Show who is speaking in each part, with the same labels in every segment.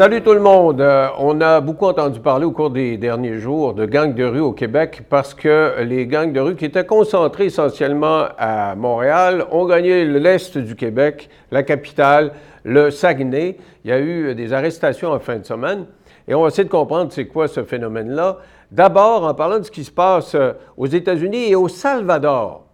Speaker 1: Salut tout le monde. Euh, on a beaucoup entendu parler au cours des derniers jours de gangs de rue au Québec parce que les gangs de rue qui étaient concentrés essentiellement à Montréal ont gagné l'est du Québec, la capitale, le Saguenay. Il y a eu des arrestations en fin de semaine et on va essayer de comprendre c'est quoi ce phénomène-là. D'abord en parlant de ce qui se passe euh, aux États-Unis et au Salvador.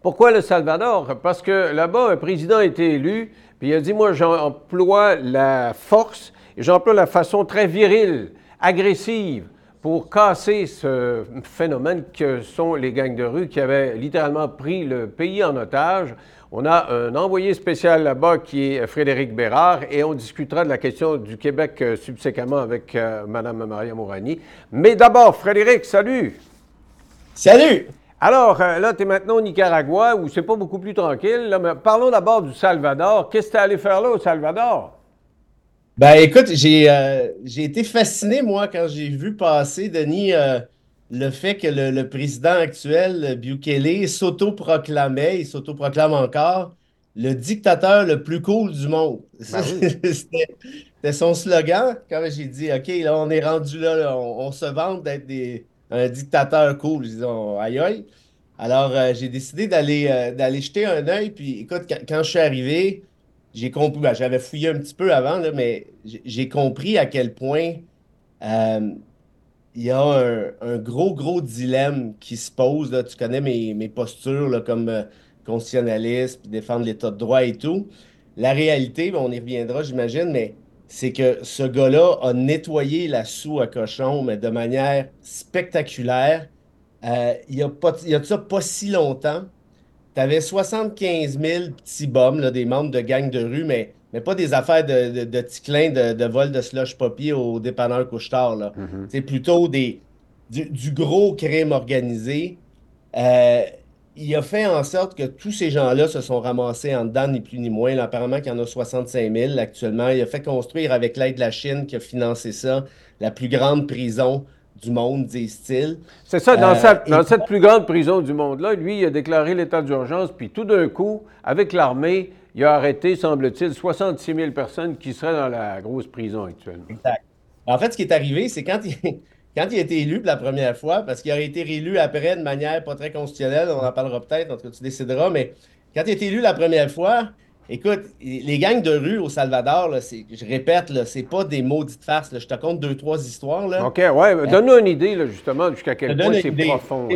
Speaker 1: Pourquoi le Salvador? Parce que là-bas, un président a été élu, puis il a dit, moi, j'emploie la force et j'emploie la façon très virile, agressive, pour casser ce phénomène que sont les gangs de rue qui avaient littéralement pris le pays en otage. On a un envoyé spécial là-bas qui est Frédéric Bérard et on discutera de la question du Québec euh, subséquemment avec euh, Mme Maria Mourani. Mais d'abord, Frédéric, salut!
Speaker 2: Salut!
Speaker 1: Alors, euh, là, tu es maintenant au Nicaragua où c'est pas beaucoup plus tranquille. mais parlons d'abord du Salvador. Qu'est-ce que tu es allé faire là au Salvador?
Speaker 2: Ben écoute, j'ai euh, été fasciné, moi, quand j'ai vu passer, Denis, euh, le fait que le, président actuel, Bukele, s'auto-proclamait, il s'auto-proclame encore, le dictateur le plus cool du monde. Ben c'était son slogan. Quand j'ai dit, OK, là, on est rendu là, on, se vante d'être un dictateur cool. Disons, aïe aïe. Alors, euh, j'ai décidé d'aller d'aller jeter un œil. Puis, écoute, quand je suis arrivé, j'ai compris, ben, j'avais fouillé un petit peu avant, mais j'ai compris à quel point euh, il y a un, gros, gros dilemme qui se pose. Là. Tu connais mes, postures là, comme euh, constitutionnaliste, puis défendre l'État de droit et tout. La réalité, ben, on y reviendra, j'imagine, mais c'est que ce gars-là a nettoyé la soue à cochon, mais de manière spectaculaire. Euh, il y a, pas, y a ça pas si longtemps tu avais 75 000 petits bums, des membres de gangs de rue, mais, mais pas des affaires de, de, de de, vol de slush poppy au dépanneur couche-tard. Mm-hmm. C'est plutôt des, du, gros crime organisé. Euh, il a fait en sorte que tous ces gens-là se sont ramassés en dedans, ni plus ni moins. apparemment qu'il y en a 65 000 actuellement. Il a fait construire, avec l'aide de la Chine qui a financé ça, la plus grande prison du monde, disent-ils.
Speaker 1: C'est ça, dans, euh, cette, plus grande prison du monde-là, lui, il a déclaré l'état d'urgence, puis tout d'un coup, avec l'armée, il a arrêté, semble-t-il, 66 000 personnes qui seraient dans la grosse prison actuellement.
Speaker 2: Exact. En fait, ce qui est arrivé, c'est quand il, quand il a été élu pour la première fois, parce qu'il a été réélu après de manière pas très constitutionnelle, on en parlera peut-être, en tout cas, tu décideras, mais quand il a été élu la première fois, Écoute, les gangs de rue au Salvador, je répète, c'est pas des maudites farces. Je te compte deux, trois histoires. Là.
Speaker 1: OK, ouais. Donne-nous une idée, justement, jusqu'à quel point c'est profond.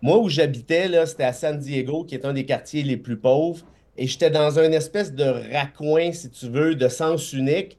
Speaker 2: Moi, où j'habitais, c'était à San Diego, qui est un des quartiers les plus pauvres. Et j'étais dans une espèce de raccoin, si tu veux, de sens unique,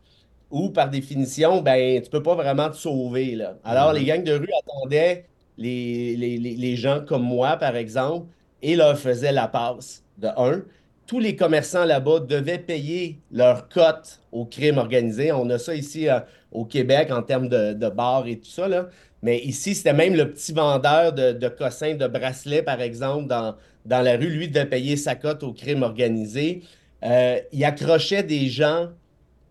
Speaker 2: où, par définition, ben, tu peux pas vraiment te sauver. Là. Alors, les mhm. gangs de rue attendaient les, les, les gens comme moi, par exemple, et leur faisaient la passe, de un tous les commerçants là-bas devaient payer leur cote au crime organisé. On a ça ici euh, au Québec en termes de, bars et tout ça. Là. Mais ici, c'était même le petit vendeur de, de cossins, de bracelets, par exemple, dans, dans la rue. Lui devait payer sa cote au crime organisé. Euh, il accrochait des gens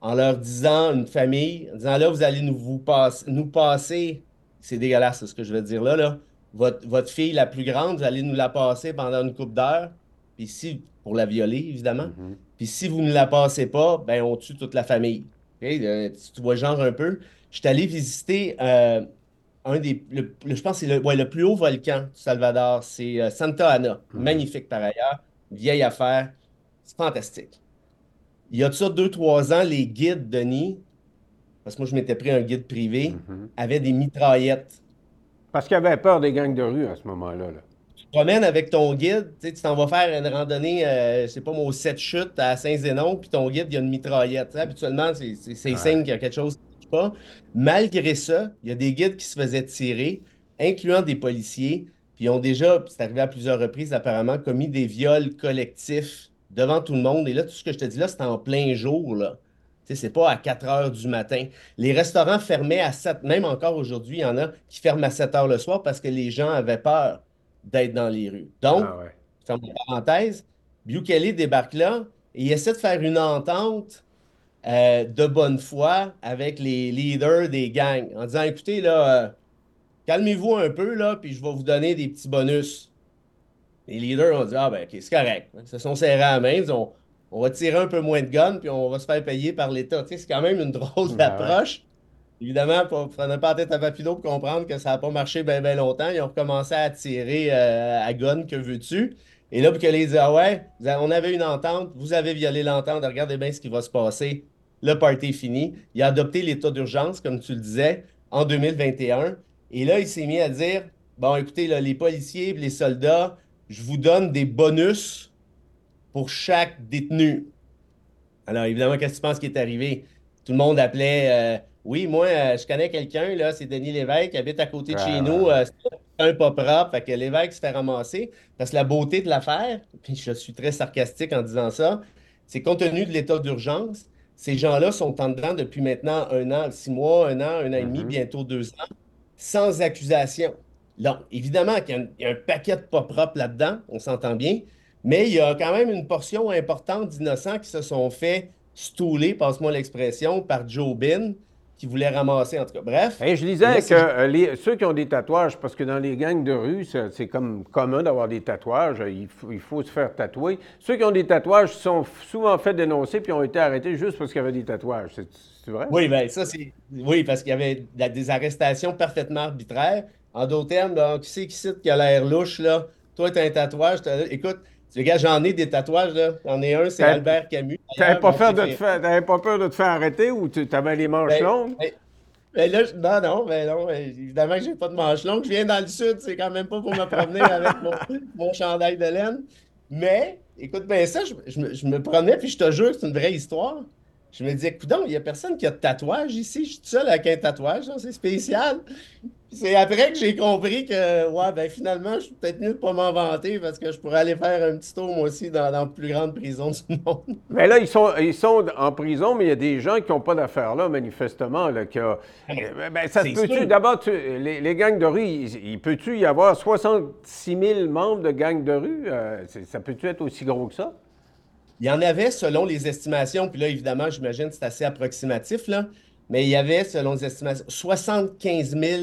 Speaker 2: en leur disant, une famille, en disant là, vous allez nous, vous nous passer, c'est dégueulasse ce que je veux dire là, là. Votre, votre fille la plus grande, vous allez nous la passer pendant une coupe d'heures. Puis si pour la violer, évidemment. Mhm. Puis si vous ne la passez pas, ben on tue toute la famille. Euh, tu vois genre un peu. Je suis allé visiter euh, un des. je pense que c'est le, le, plus haut volcan du Salvador. C'est euh, Santa Ana. Mhm. Magnifique par ailleurs. Vieille affaire. C'est fantastique. Il y a de ça deux, trois ans, les guides, Denis, parce que moi je m'étais pris un guide privé, mhm. avaient des mitraillettes.
Speaker 1: Parce qu'il avait peur des gangs de rue à ce moment-là. Là
Speaker 2: promènes avec ton guide, tu t'en vas faire une randonnée, euh, je sais pas, au 7 chutes à Saint-Zénon, puis ton guide, il y a une mitraillette. habituellement, c'est signe qu'il y a quelque chose qui ne pas. Malgré ça, il y a des guides qui se faisaient tirer, incluant des policiers, puis ils ont déjà, c'est arrivé à plusieurs reprises apparemment, commis des viols collectifs devant tout le monde. Et là, tout ce que je te dis là, c'est en plein jour, là. C'est pas à 4 heures du matin. Les restaurants fermaient à 7, même encore aujourd'hui, il y en a qui ferment à 7 heures le soir parce que les gens avaient peur d'être dans les rues. Donc, ah ferme la parenthèse, Bukele débarque là et il essaie de faire une entente euh, de bonne foi avec les leaders des gangs en disant écoutez, là, euh, calmez-vous un peu, là, puis je vais vous donner des petits bonus. Les leaders ont dit Ah, ben, OK, c'est correct. Ils se sont serrés à la main. Ils ont on va tirer un peu moins de guns, puis on va se faire payer par l'État. Tu sais, c'est quand même une drôle
Speaker 1: Ben
Speaker 2: d'approche. Évidemment, il prenez pas tête à Papineau pour comprendre que ça n'a pas marché bien ben longtemps. Ils ont recommencé à tirer euh, à gun, que veux-tu? Et là, pour que les disent, ah ouais, on avait une entente, vous avez violé l'entente, regardez bien ce qui va se passer. Le party est fini. Il a adopté l'état d'urgence, comme tu le disais, en 2021. Et là, il s'est mis à dire, bon, écoutez, là, les policiers, les soldats, je vous donne des bonus pour chaque détenu. Alors, évidemment, qu'est-ce que tu penses qui est arrivé? Tout le monde appelait, euh, oui, moi, euh, je connais quelqu'un, là, c'est Denis Lévesque, qui habite à côté de chez nous. Euh, c'est un pas propre, fait que Lévesque se fait ramasser. Parce que la beauté de l'affaire, puis je suis très sarcastique en disant ça, c'est compte tenu de l'état d'urgence, ces gens-là sont en dedans depuis maintenant un an, six mois, un an, un an et demi, bientôt deux ans, sans accusation. Donc, évidemment qu'il y, a un paquet de pas propres là-dedans, on s'entend bien, mais il y a quand même une portion importante d'innocents qui se sont fait stouler, passe-moi l'expression, par Joe Bin, qui voulait ramasser, en tout cas. Bref.
Speaker 1: Et je disais que euh, les, ceux qui ont des tatouages, parce que dans les gangs de rue, c'est comme commun d'avoir des tatouages, il faut, il faut, se faire tatouer. Ceux qui ont des tatouages sont souvent fait dénoncer puis ont été arrêtés juste parce qu'il y avait des tatouages. C'est vrai?
Speaker 2: Oui, bien, ça, c'est. Oui, parce qu'il y avait des arrestations parfaitement arbitraires. En d'autres termes, qui c'est qui cite qui a l'air louche, là? Toi, tu as un tatouage, écoute, tu gars, j'en ai des tatouages, là. J'en ai un, c'est Albert Camus.
Speaker 1: T'avais pas, peur de te faire, pas peur de te faire arrêter ou tu avais les manches ben, longues?
Speaker 2: Ben, ben là, non, non, ben non, évidemment que j'ai pas de manches longues. Je viens dans le sud, c'est quand même pas pour me promener avec mon, chandail de laine. Mais, écoute, ben ça, je, me, je me promenais, puis je te jure que c'est une vraie histoire. Je me disais, écoute, il n'y a personne qui a de tatouage ici. Je suis tout seul avec un tatouage, c'est spécial. C'est après que j'ai compris que, ouais, ben finalement, je suis peut-être mieux de pas m'en vanter parce que je pourrais aller faire un petit tour, moi aussi, dans, la plus grande prison du monde.
Speaker 1: Mais là, ils sont, ils sont en prison, mais il y a des gens qui n'ont pas d'affaires là, manifestement. Là, qui a... ben, ça peut-tu, d'abord, les, les, gangs de rue, il, peut-tu y avoir 66 000 membres de gangs de rue? Euh, ça peut-tu être aussi gros que ça?
Speaker 2: Il y en avait, selon les estimations, puis là, évidemment, j'imagine que c'est assez approximatif, mais il y avait, selon les estimations, 75 000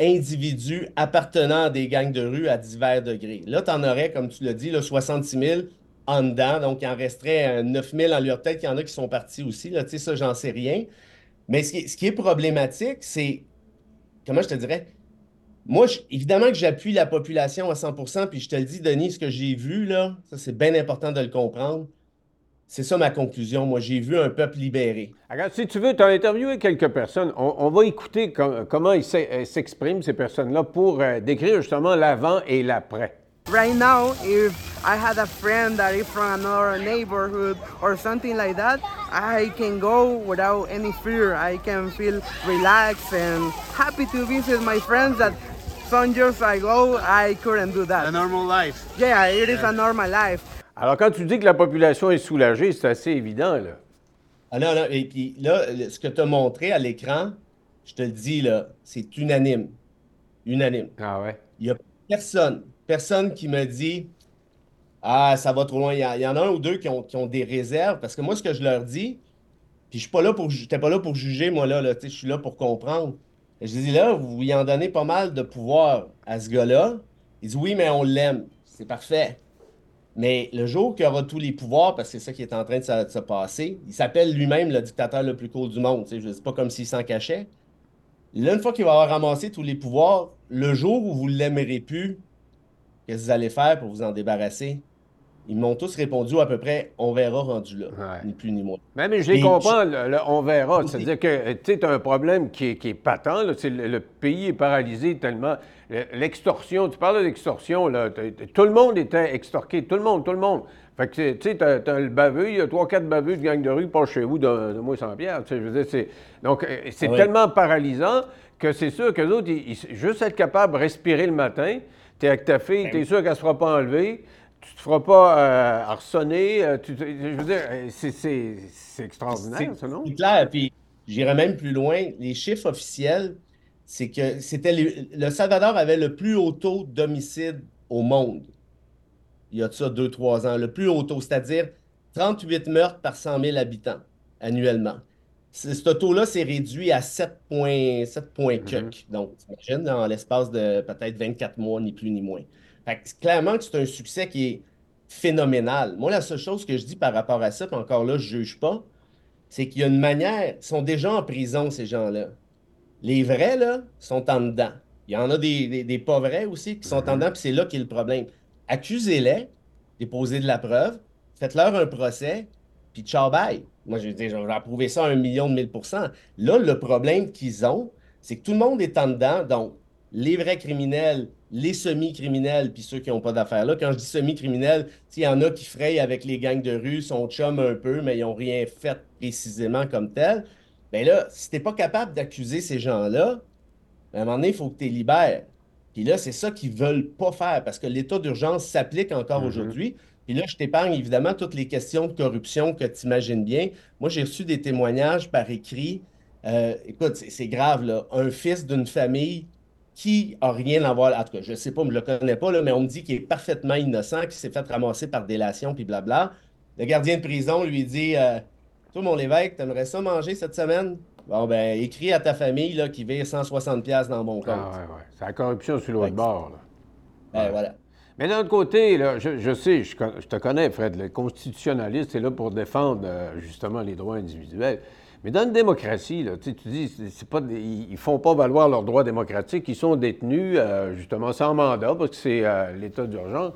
Speaker 2: individus appartenant à des gangs de rue à divers degrés. Là, tu en aurais, comme tu l'as dit, là, 66 000 en dedans, donc il en resterait 9 000 en leur tête. Il y en a qui sont partis aussi, là, tu sais, ça, j'en sais rien. Mais ce qui est problématique, c'est, comment je te dirais, moi, évidemment que j'appuie la population à 100% puis je te le dis, Denis, ce que j'ai vu, là, ça, c'est bien important de le comprendre. C'est ça ma conclusion. Moi, j'ai vu un peuple libéré.
Speaker 1: Regarde, si tu veux, tu as interviewé quelques personnes. On, va écouter comment ils euh, s'expriment, ces personnes-là, pour euh, décrire justement l'avant et l'après.
Speaker 3: Right now, if I had a friend that is from another neighborhood or something like that, I can go without any fear. I can feel relaxed and happy to visit my friends that some years ago I couldn't do that.
Speaker 4: A normal life.
Speaker 3: Yeah, it is a normal life.
Speaker 1: Alors, quand tu dis que la population est soulagée, c'est assez évident, là.
Speaker 2: Ah non, non, et puis là, ce que tu as montré à l'écran, je te le dis, là, c'est unanime. Unanime.
Speaker 1: Ah ouais?
Speaker 2: Il n'y a personne, personne qui me dit Ah, ça va trop loin. Il y, en a un ou deux qui ont, des réserves, parce que moi, ce que je leur dis, puis je suis pas là pour pas là pour juger, moi, là, là je suis là pour comprendre. Je dis là, vous y en donnez pas mal de pouvoir à ce gars-là. Ils disent oui, mais on l'aime. C'est parfait. Mais le jour qu'il aura tous les pouvoirs, parce que c'est ça qui est en train de se, passer, il s'appelle lui-même le dictateur le plus cool du monde. Je sais pas comme s'il s'en cachait. Là, une fois qu'il va avoir ramassé tous les pouvoirs, le jour où vous ne l'aimerez plus, qu'est-ce que vous allez faire pour vous en débarrasser? Ils m'ont tous répondu à peu près on verra rendu là, ni plus ni moins.
Speaker 1: Mais, je les comprends, le, on verra. C'est-à-dire que tu as un problème qui est, qui est patent. le, pays est paralysé tellement. L'extorsion, tu parles de l'extorsion, tout le monde était extorqué, tout le monde, tout le monde. Fait que, tu sais, t'as, as le baveux, il y a trois, quatre baveux de gang de rue, pas chez vous, de, de moi sans pierre. Je veux dire, c'est, donc, euh, c'est tellement paralysant que c'est sûr que autres, juste être capable de respirer le matin, tu es avec ta fille, ben tu es sûr qu'elle ne se fera pas enlever, tu te feras pas euh, harçonner. Euh, je veux dire, c'est, extraordinaire, ça, non?
Speaker 2: C'est clair, puis j'irais même plus loin. Les chiffres officiels, c'est que c'était le Salvador avait le plus haut taux d'homicide au monde. Il y a de ça deux, trois ans. Le plus haut taux, c'est-à-dire 38 meurtres par 100 000 habitants annuellement. Ce taux-là s'est réduit à 7 points, 7 points mm-hmm. Donc, t'imagines, dans l'espace de peut-être 24 mois, ni plus ni moins. Fait que, clairement que c'est un succès qui est phénoménal. Moi, la seule chose que je dis par rapport à ça, puis encore là, je ne juge pas, c'est qu'il y a une manière, ils sont déjà en prison, ces gens-là. Les vrais, là, sont en dedans. Il y en a des, pas vrais aussi qui sont en dedans, puis c'est là qu'est le problème. Accusez-les, déposez de la preuve, faites-leur un procès, puis ciao bye. Moi, je vais approuver ça à un million de mille pourcents. Là, le problème qu'ils ont, c'est que tout le monde est en dedans, donc les vrais criminels, les semi-criminels, puis ceux qui n'ont pas d'affaires là. Quand je dis semi-criminels, il y en a qui frayent avec les gangs de rue, sont chum un peu, mais ils n'ont rien fait précisément comme tel. Bien là, si tu n'es pas capable d'accuser ces gens-là, à un moment donné, il faut que tu les libères. Puis là, c'est ça qu'ils ne veulent pas faire parce que l'état d'urgence s'applique encore mm-hmm. aujourd'hui. Puis là, je t'épargne évidemment toutes les questions de corruption que tu imagines bien. Moi, j'ai reçu des témoignages par écrit. Euh, écoute, c'est grave, là. Un fils d'une famille qui a rien à voir. En tout cas, je ne sais pas, je ne le connais pas, là, mais on me dit qu'il est parfaitement innocent, qui s'est fait ramasser par délation, puis blabla. Le gardien de prison lui dit euh, Toi, mon évêque, t'aimerais ça manger cette semaine Bon, ben, écris à ta famille là, qui vire 160$ dans mon compte. Ah,
Speaker 1: ouais, ouais. C'est la corruption sur l'autre bord. Là.
Speaker 2: Ben, voilà.
Speaker 1: Mais d'un autre côté, là, je, sais, je, te connais, Fred, le constitutionnaliste est là pour défendre euh, justement les droits individuels. Mais dans une démocratie, là, tu dis, c'est pas, ils ne font pas valoir leurs droits démocratiques, ils sont détenus euh, justement sans mandat parce que c'est euh, l'état d'urgence.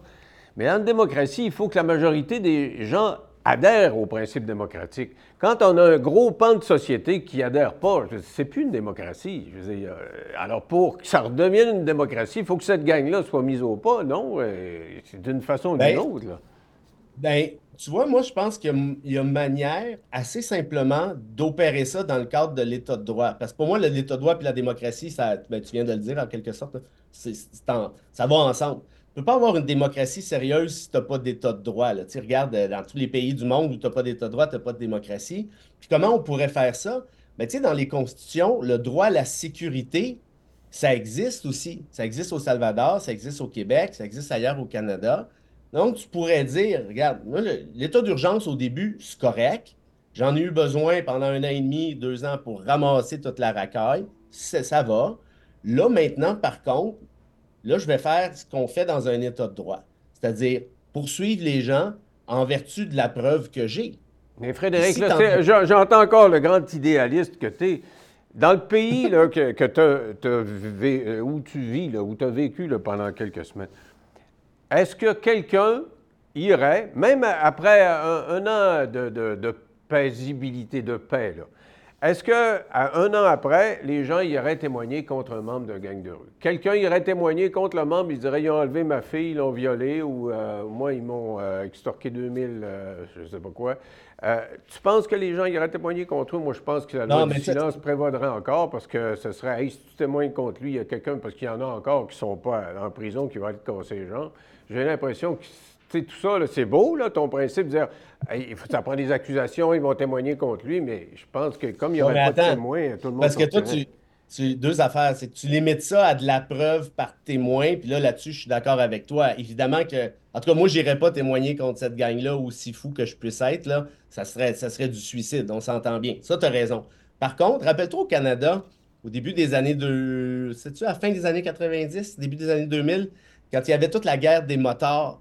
Speaker 1: Mais dans une démocratie, il faut que la majorité des gens adhèrent aux principes démocratiques. Quand on a un gros pan de société qui adhère pas, c'est plus une démocratie. Euh, alors pour que ça redevienne une démocratie, il faut que cette gang-là soit mise au pas, non? C'est d'une façon ou d'une ben, autre. Là.
Speaker 2: Ben, tu vois, moi, je pense qu'il y, a une manière assez simplement d'opérer ça dans le cadre de l'État de droit. Parce que pour moi, l'État de droit et la démocratie, ça, ben, tu viens de le dire en quelque sorte, ça va ensemble. Tu ne peux pas avoir une démocratie sérieuse si tu n'as pas d'État de droit. Tu regardes euh, dans tous les pays du monde où tu n'as pas d'État de droit, tu n'as pas de démocratie. Puis comment on pourrait faire ça? Ben, tu dans les constitutions, le droit à la sécurité, ça existe aussi. Ça existe au Salvador, ça existe au Québec, ça existe ailleurs au Canada. Donc, tu pourrais dire, regarde, l'état d'urgence au début, c'est correct. J'en ai eu besoin pendant un an et demi, deux ans pour ramasser toute la racaille. Ça, va. Là, maintenant, par contre, là, je vais faire ce qu'on fait dans un état de droit. C'est-à-dire poursuivre les gens en vertu de la preuve que j'ai.
Speaker 1: Mais Frédéric, j'entends encore le grand idéaliste que tu es. Dans le pays là, que, que euh, où tu vis, là, où tu as vécu là, pendant quelques semaines, est-ce que quelqu'un irait, même après un, an de, paisibilité, de paix, est-ce qu'un an après, les gens iraient témoigner contre un membre d'un gang de rue? Quelqu'un irait témoigner contre le membre, il dirait ils ont enlevé ma fille, ils l'ont violée, ou euh, moi, ils m'ont euh, extorqué 2000, euh, je ne sais pas quoi. tu penses que les gens iraient témoigner contre eux? Moi, je pense que la loi du silence prévaudrait encore parce que ce serait, hey, si tu témoignes contre lui, il y a quelqu'un, parce qu'il y en a encore qui ne sont pas en prison, qui va être ces gens j'ai l'impression que tout ça, c'est beau, là, ton principe de dire ça prend des accusations, ils vont témoigner contre lui, mais je pense que comme il n'y aurait pas de témoin, tout le monde.
Speaker 2: Parce que toi, tu, deux affaires, c'est que tu limites ça à de la preuve par témoin, puis là, là-dessus, je suis d'accord avec toi. Évidemment que, en tout cas, moi, je n'irais pas témoigner contre cette gang-là, aussi fou que je puisse être, là, ça serait, ça serait du suicide, on s'entend bien. Ça, tu as raison. Par contre, rappelle-toi au Canada, au début des années de. Sais-tu, à la fin des années 90, début des années 2000, quand il y avait toute la guerre des motards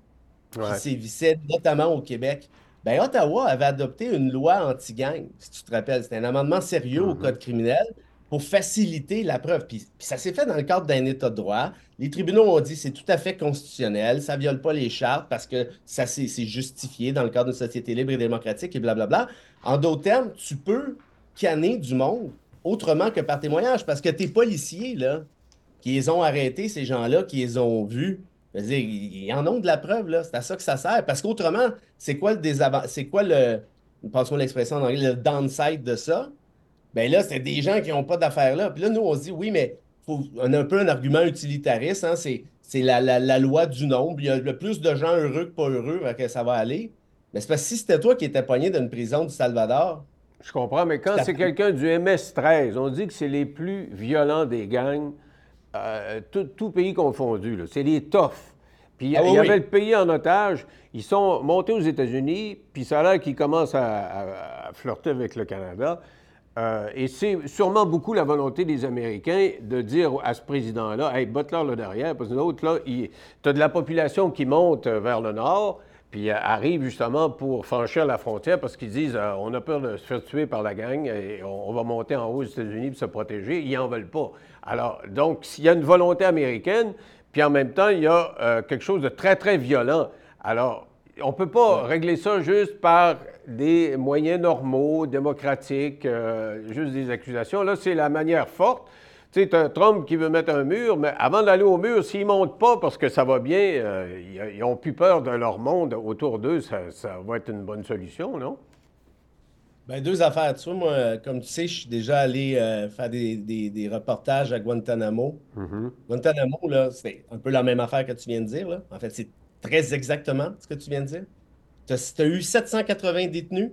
Speaker 2: qui sévissait, notamment au Québec, ben, Ottawa avait adopté une loi anti-gang, si tu te rappelles. C'était un amendement sérieux au mm-hmm. code criminel pour faciliter la preuve. Puis, ça s'est fait dans le cadre d'un État de droit. Les tribunaux ont dit c'est tout à fait constitutionnel, ça ne viole pas les chartes parce que ça c'est justifié dans le cadre d'une société libre et démocratique et blablabla. En d'autres termes, tu peux canner du monde autrement que par témoignage parce que tes policiers, là, qui les ont arrêtés, ces gens-là, qui les ont vus. ils en ont de la preuve, là. C'est à ça que ça sert. Parce qu'autrement, c'est quoi le désavantage? C'est quoi le. Passons l'expression en anglais, le downside de ça? Ben là, c'est des gens qui n'ont pas d'affaires là. Puis là, nous, on se dit, oui, mais faut, on a un peu un argument utilitariste. Hein? C'est, la, loi du nombre. Il y a le plus de gens heureux que pas heureux, que ça va aller. Mais c'est parce que si c'était toi qui étais pogné dans une prison du Salvador.
Speaker 1: Je comprends, mais quand c'est quelqu'un du MS-13, on dit que c'est les plus violents des gangs. Euh, tout, pays confondu. C'est les toughs. Puis ah il y avait le pays en otage. Ils sont montés aux États-Unis, puis ça a l'air qu'ils commencent à, flirter avec le Canada. Euh, et c'est sûrement beaucoup la volonté des Américains de dire à ce président-là Hey, botte-leur là derrière, parce que l'autre, là, tu as de la population qui monte vers le nord, puis arrivent justement pour franchir la frontière parce qu'ils disent on a peur de se faire tuer par la gang et on, va monter en haut aux États-Unis pour se protéger. Ils n'en veulent pas. Alors, donc, s'il y a une volonté américaine, puis en même temps, il y a quelque chose de très, très violent. Alors, on ne peut pas régler ça juste par des moyens normaux, démocratiques, juste des accusations. Là, c'est la manière forte. Tu sais, un Trump qui veut mettre un mur, mais avant d'aller au mur, s'ils ne montent pas parce que ça va bien, euh, ils n'ont plus peur de leur monde autour d'eux, ça, va être une bonne solution, non?
Speaker 2: Bien, deux affaires. Tu vois, moi, comme tu sais, je suis déjà allé euh, faire des, reportages à Guantanamo. Mm-hmm. Guantanamo, là, c'est un peu la même affaire que tu viens de dire. Là. En fait, c'est très exactement ce que tu viens de dire. Tu as, eu 780 détenus,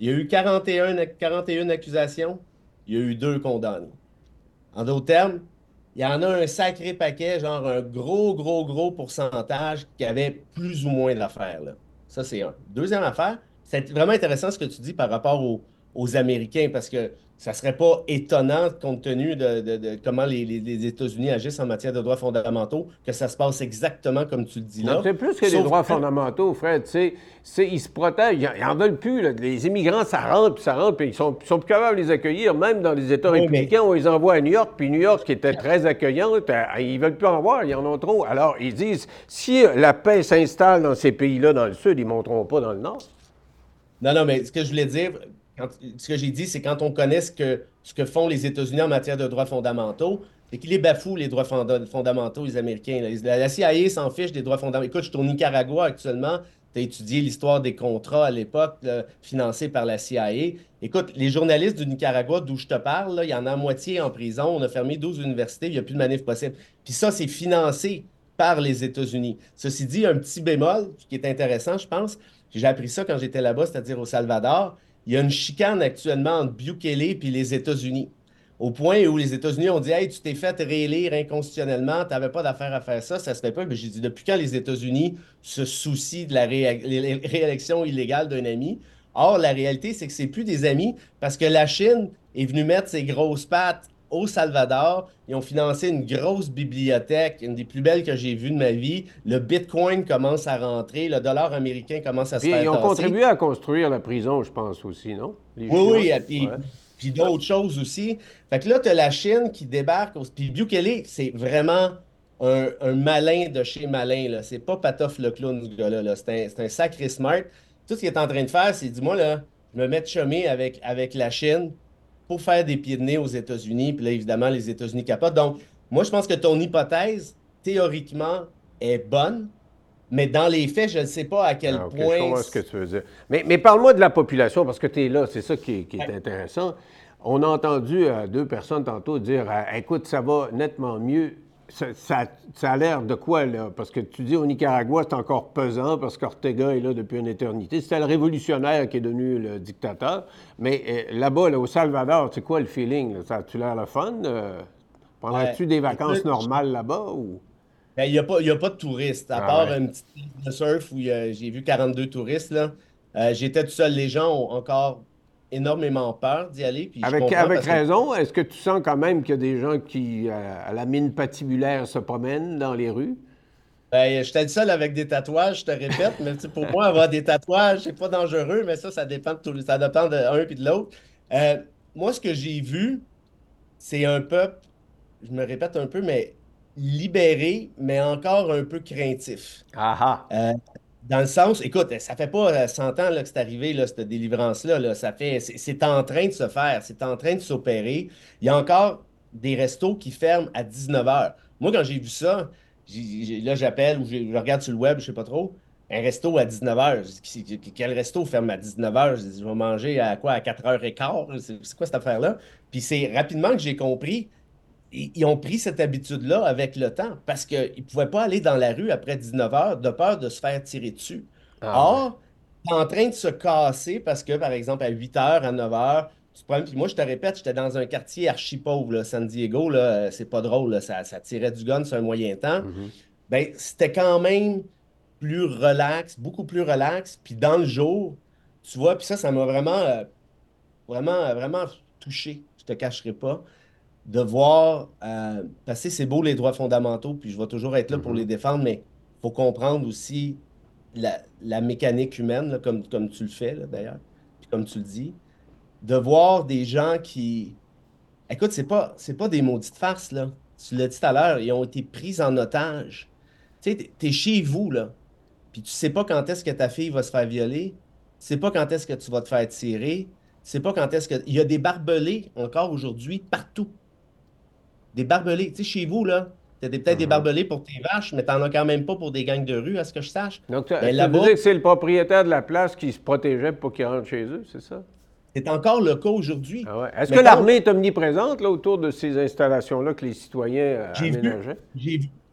Speaker 2: il y a eu 41, 41 accusations, il y a eu deux condamnés. En d'autres termes, il y en a un sacré paquet, genre un gros, gros, gros pourcentage qui avait plus ou moins d'affaires. Ça, c'est un. Deuxième affaire, c'est vraiment intéressant ce que tu dis par rapport aux, aux Américains, parce que ça serait pas étonnant, compte tenu de, comment les, États-Unis agissent en matière de droits fondamentaux, que ça se passe exactement comme tu le dis là.
Speaker 1: C'est plus que les droits fondamentaux, Fred. ils se protègent. Ils n'en veulent plus. Les immigrants, ça rentre, puis ça rentre, puis ils sont, sont plus capables de les accueillir. Même dans les États républicains, on les envoie à New York, puis New York, qui était très accueillante, euh, ils veulent plus en voir. Ils en ont trop. Alors, ils disent, si la paix s'installe dans ces pays-là, dans le Sud, ils ne monteront pas dans le Nord.
Speaker 2: Non, non, mais ce que je voulais dire, ce que j'ai dit, c'est quand on connaît ce que, ce que font les États-Unis en matière de droits fondamentaux, c'est qu'ils les bafouent, les droits fondamentaux, les Américains. La, CIA s'en fiche des droits fondamentaux. Écoute, je suis au Nicaragua actuellement. Tu as étudié l'histoire des contrats à l'époque financés par la CIA. Écoute, les journalistes du Nicaragua, d'où je te parle, il y en a moitié en prison. On a fermé 12 universités. Il n'y a plus de manif possible. Puis ça, c'est financé par les États-Unis. Ceci dit, un petit bémol qui est intéressant, je pense. J'ai appris ça quand j'étais là-bas, c'est-à-dire au Salvador il y a une chicane actuellement entre Bukele et les États-Unis. Au point où les États-Unis ont dit Hey, tu t'es fait réélire inconstitutionnellement, tu n'avais pas d'affaire à faire ça, ça se fait pas. Mais j'ai dit Depuis quand les États-Unis se soucient de la réélection illégale d'un ami? Or, la réalité, c'est que ce plus des amis parce que la Chine est venue mettre ses grosses pattes au Salvador. Ils ont financé une grosse bibliothèque, une des plus belles que j'ai vues de ma vie. Le Bitcoin commence à rentrer, le dollar américain commence à se faire
Speaker 1: Ils ont contribué à construire la prison, je pense aussi, non?
Speaker 2: oui, oui, puis, puis d'autres choses aussi. Fait que là, tu as la Chine qui débarque. Puis Bukele, c'est vraiment un, malin de chez malin. C'est pas Patoff le clown, ce gars-là. C'est un, sacré smart. Tout ce qu'il est en train de faire, c'est, dis-moi, là, je me mets de chemin avec, avec la Chine pour faire des pieds de nez aux États-Unis. Puis là, évidemment, les États-Unis capotent. Donc, moi, je pense que ton hypothèse, théoriquement, est bonne. Mais dans les faits, je ne sais pas à quel ah, point. Je
Speaker 1: comprends ce que tu veux dire. Mais, mais parle-moi de la population, parce que tu es là, c'est ça qui, est intéressant. On a entendu euh, deux personnes tantôt dire euh, écoute, ça va nettement mieux ça, a l'air de quoi, là? Parce que tu dis au Nicaragua, c'est encore pesant parce qu'Ortega est là depuis une éternité. C'était le révolutionnaire qui est devenu le dictateur. Mais euh, là-bas, là, au Salvador, c'est quoi le feeling? Ça a-tu l'air le fun? Euh, Pendant-tu des vacances normales là-bas? Ou...
Speaker 2: Ben, il n'y a, a, pas de touristes, à ah part une petite de surf où j'ai vu 42 touristes. Là. Euh, j'étais tout seul. Les gens ont encore énormément peur d'y aller.
Speaker 1: avec avec raison. Est-ce que tu sens quand même qu'il y a des gens qui, euh, à la mine patibulaire, se promènent dans les rues?
Speaker 2: Ben, je le seul avec des tatouages, je te répète, mais pour moi, avoir des tatouages, c'est pas dangereux, mais ça, ça dépend de tout, ça dépend de l'un et de l'autre. Euh, moi, ce que j'ai vu, c'est un peuple, je me répète un peu, mais libéré, mais encore un peu craintif.
Speaker 1: Ah, ah. Euh,
Speaker 2: dans le sens, écoute, ça fait pas 100 euh, ans que c'est arrivé, cette délivrance-là. C'est en train de se faire, c'est en train de s'opérer. Il y a encore des restos qui ferment à 19 h. Moi, quand j'ai vu ça, là, j'appelle ou je regarde sur le web, je sais pas trop, un resto à 19 h. Quel resto ferme à 19 h? Je, vais manger à quoi? À 4 h 15 C'est quoi cette affaire-là? Puis c'est rapidement que j'ai compris ils ont pris cette habitude-là avec le temps parce qu'ils ne pouvaient pas aller dans la rue après 19 heures de peur de se faire tirer dessus. Ah, Or, tu en train de se casser parce que, par exemple, à 8 heures, à 9 heures, tu prends. Puis moi, je te répète, j'étais dans un quartier archi pauvre, San Diego, là, c'est pas drôle, ça, tirait du gun sur un moyen temps. Mm-hmm. Ben, c'était quand même plus relax, beaucoup plus relax. Puis dans le jour, tu vois, puis ça, ça m'a vraiment, euh, vraiment, vraiment touché, je te cacherai pas de voir, euh, parce que c'est beau les droits fondamentaux, puis je vais toujours être là pour mhm. les défendre, mais il faut comprendre aussi la, mécanique humaine, comme, comme tu le fais d'ailleurs, puis comme tu le dis, de voir des gens qui. Écoute, c'est pas, pas des maudites farces, là. Tu l'as dit tout à l'heure, ils ont été pris en otage. Tu sais, t'es chez vous, là. Puis tu sais pas quand est-ce que ta fille va se faire violer. Tu sais pas quand est-ce que tu vas te faire tirer. Tu sais pas quand est-ce que. Il y a des barbelés encore aujourd'hui partout. Des barbelés. Tu sais, chez vous, là, tu peut-être des mhm. barbelés pour tes vaches, mais tu n'en as quand même pas pour des gangs de rue, à ce que je sache.
Speaker 1: Donc, tu que c'est le propriétaire de la place qui se protégeait pour qu'ils rentrent chez eux, c'est ça?
Speaker 2: C'est encore le cas aujourd'hui.
Speaker 1: Ah Est-ce que l'armée est omniprésente là, autour de ces installations-là que les citoyens euh, aménageaient?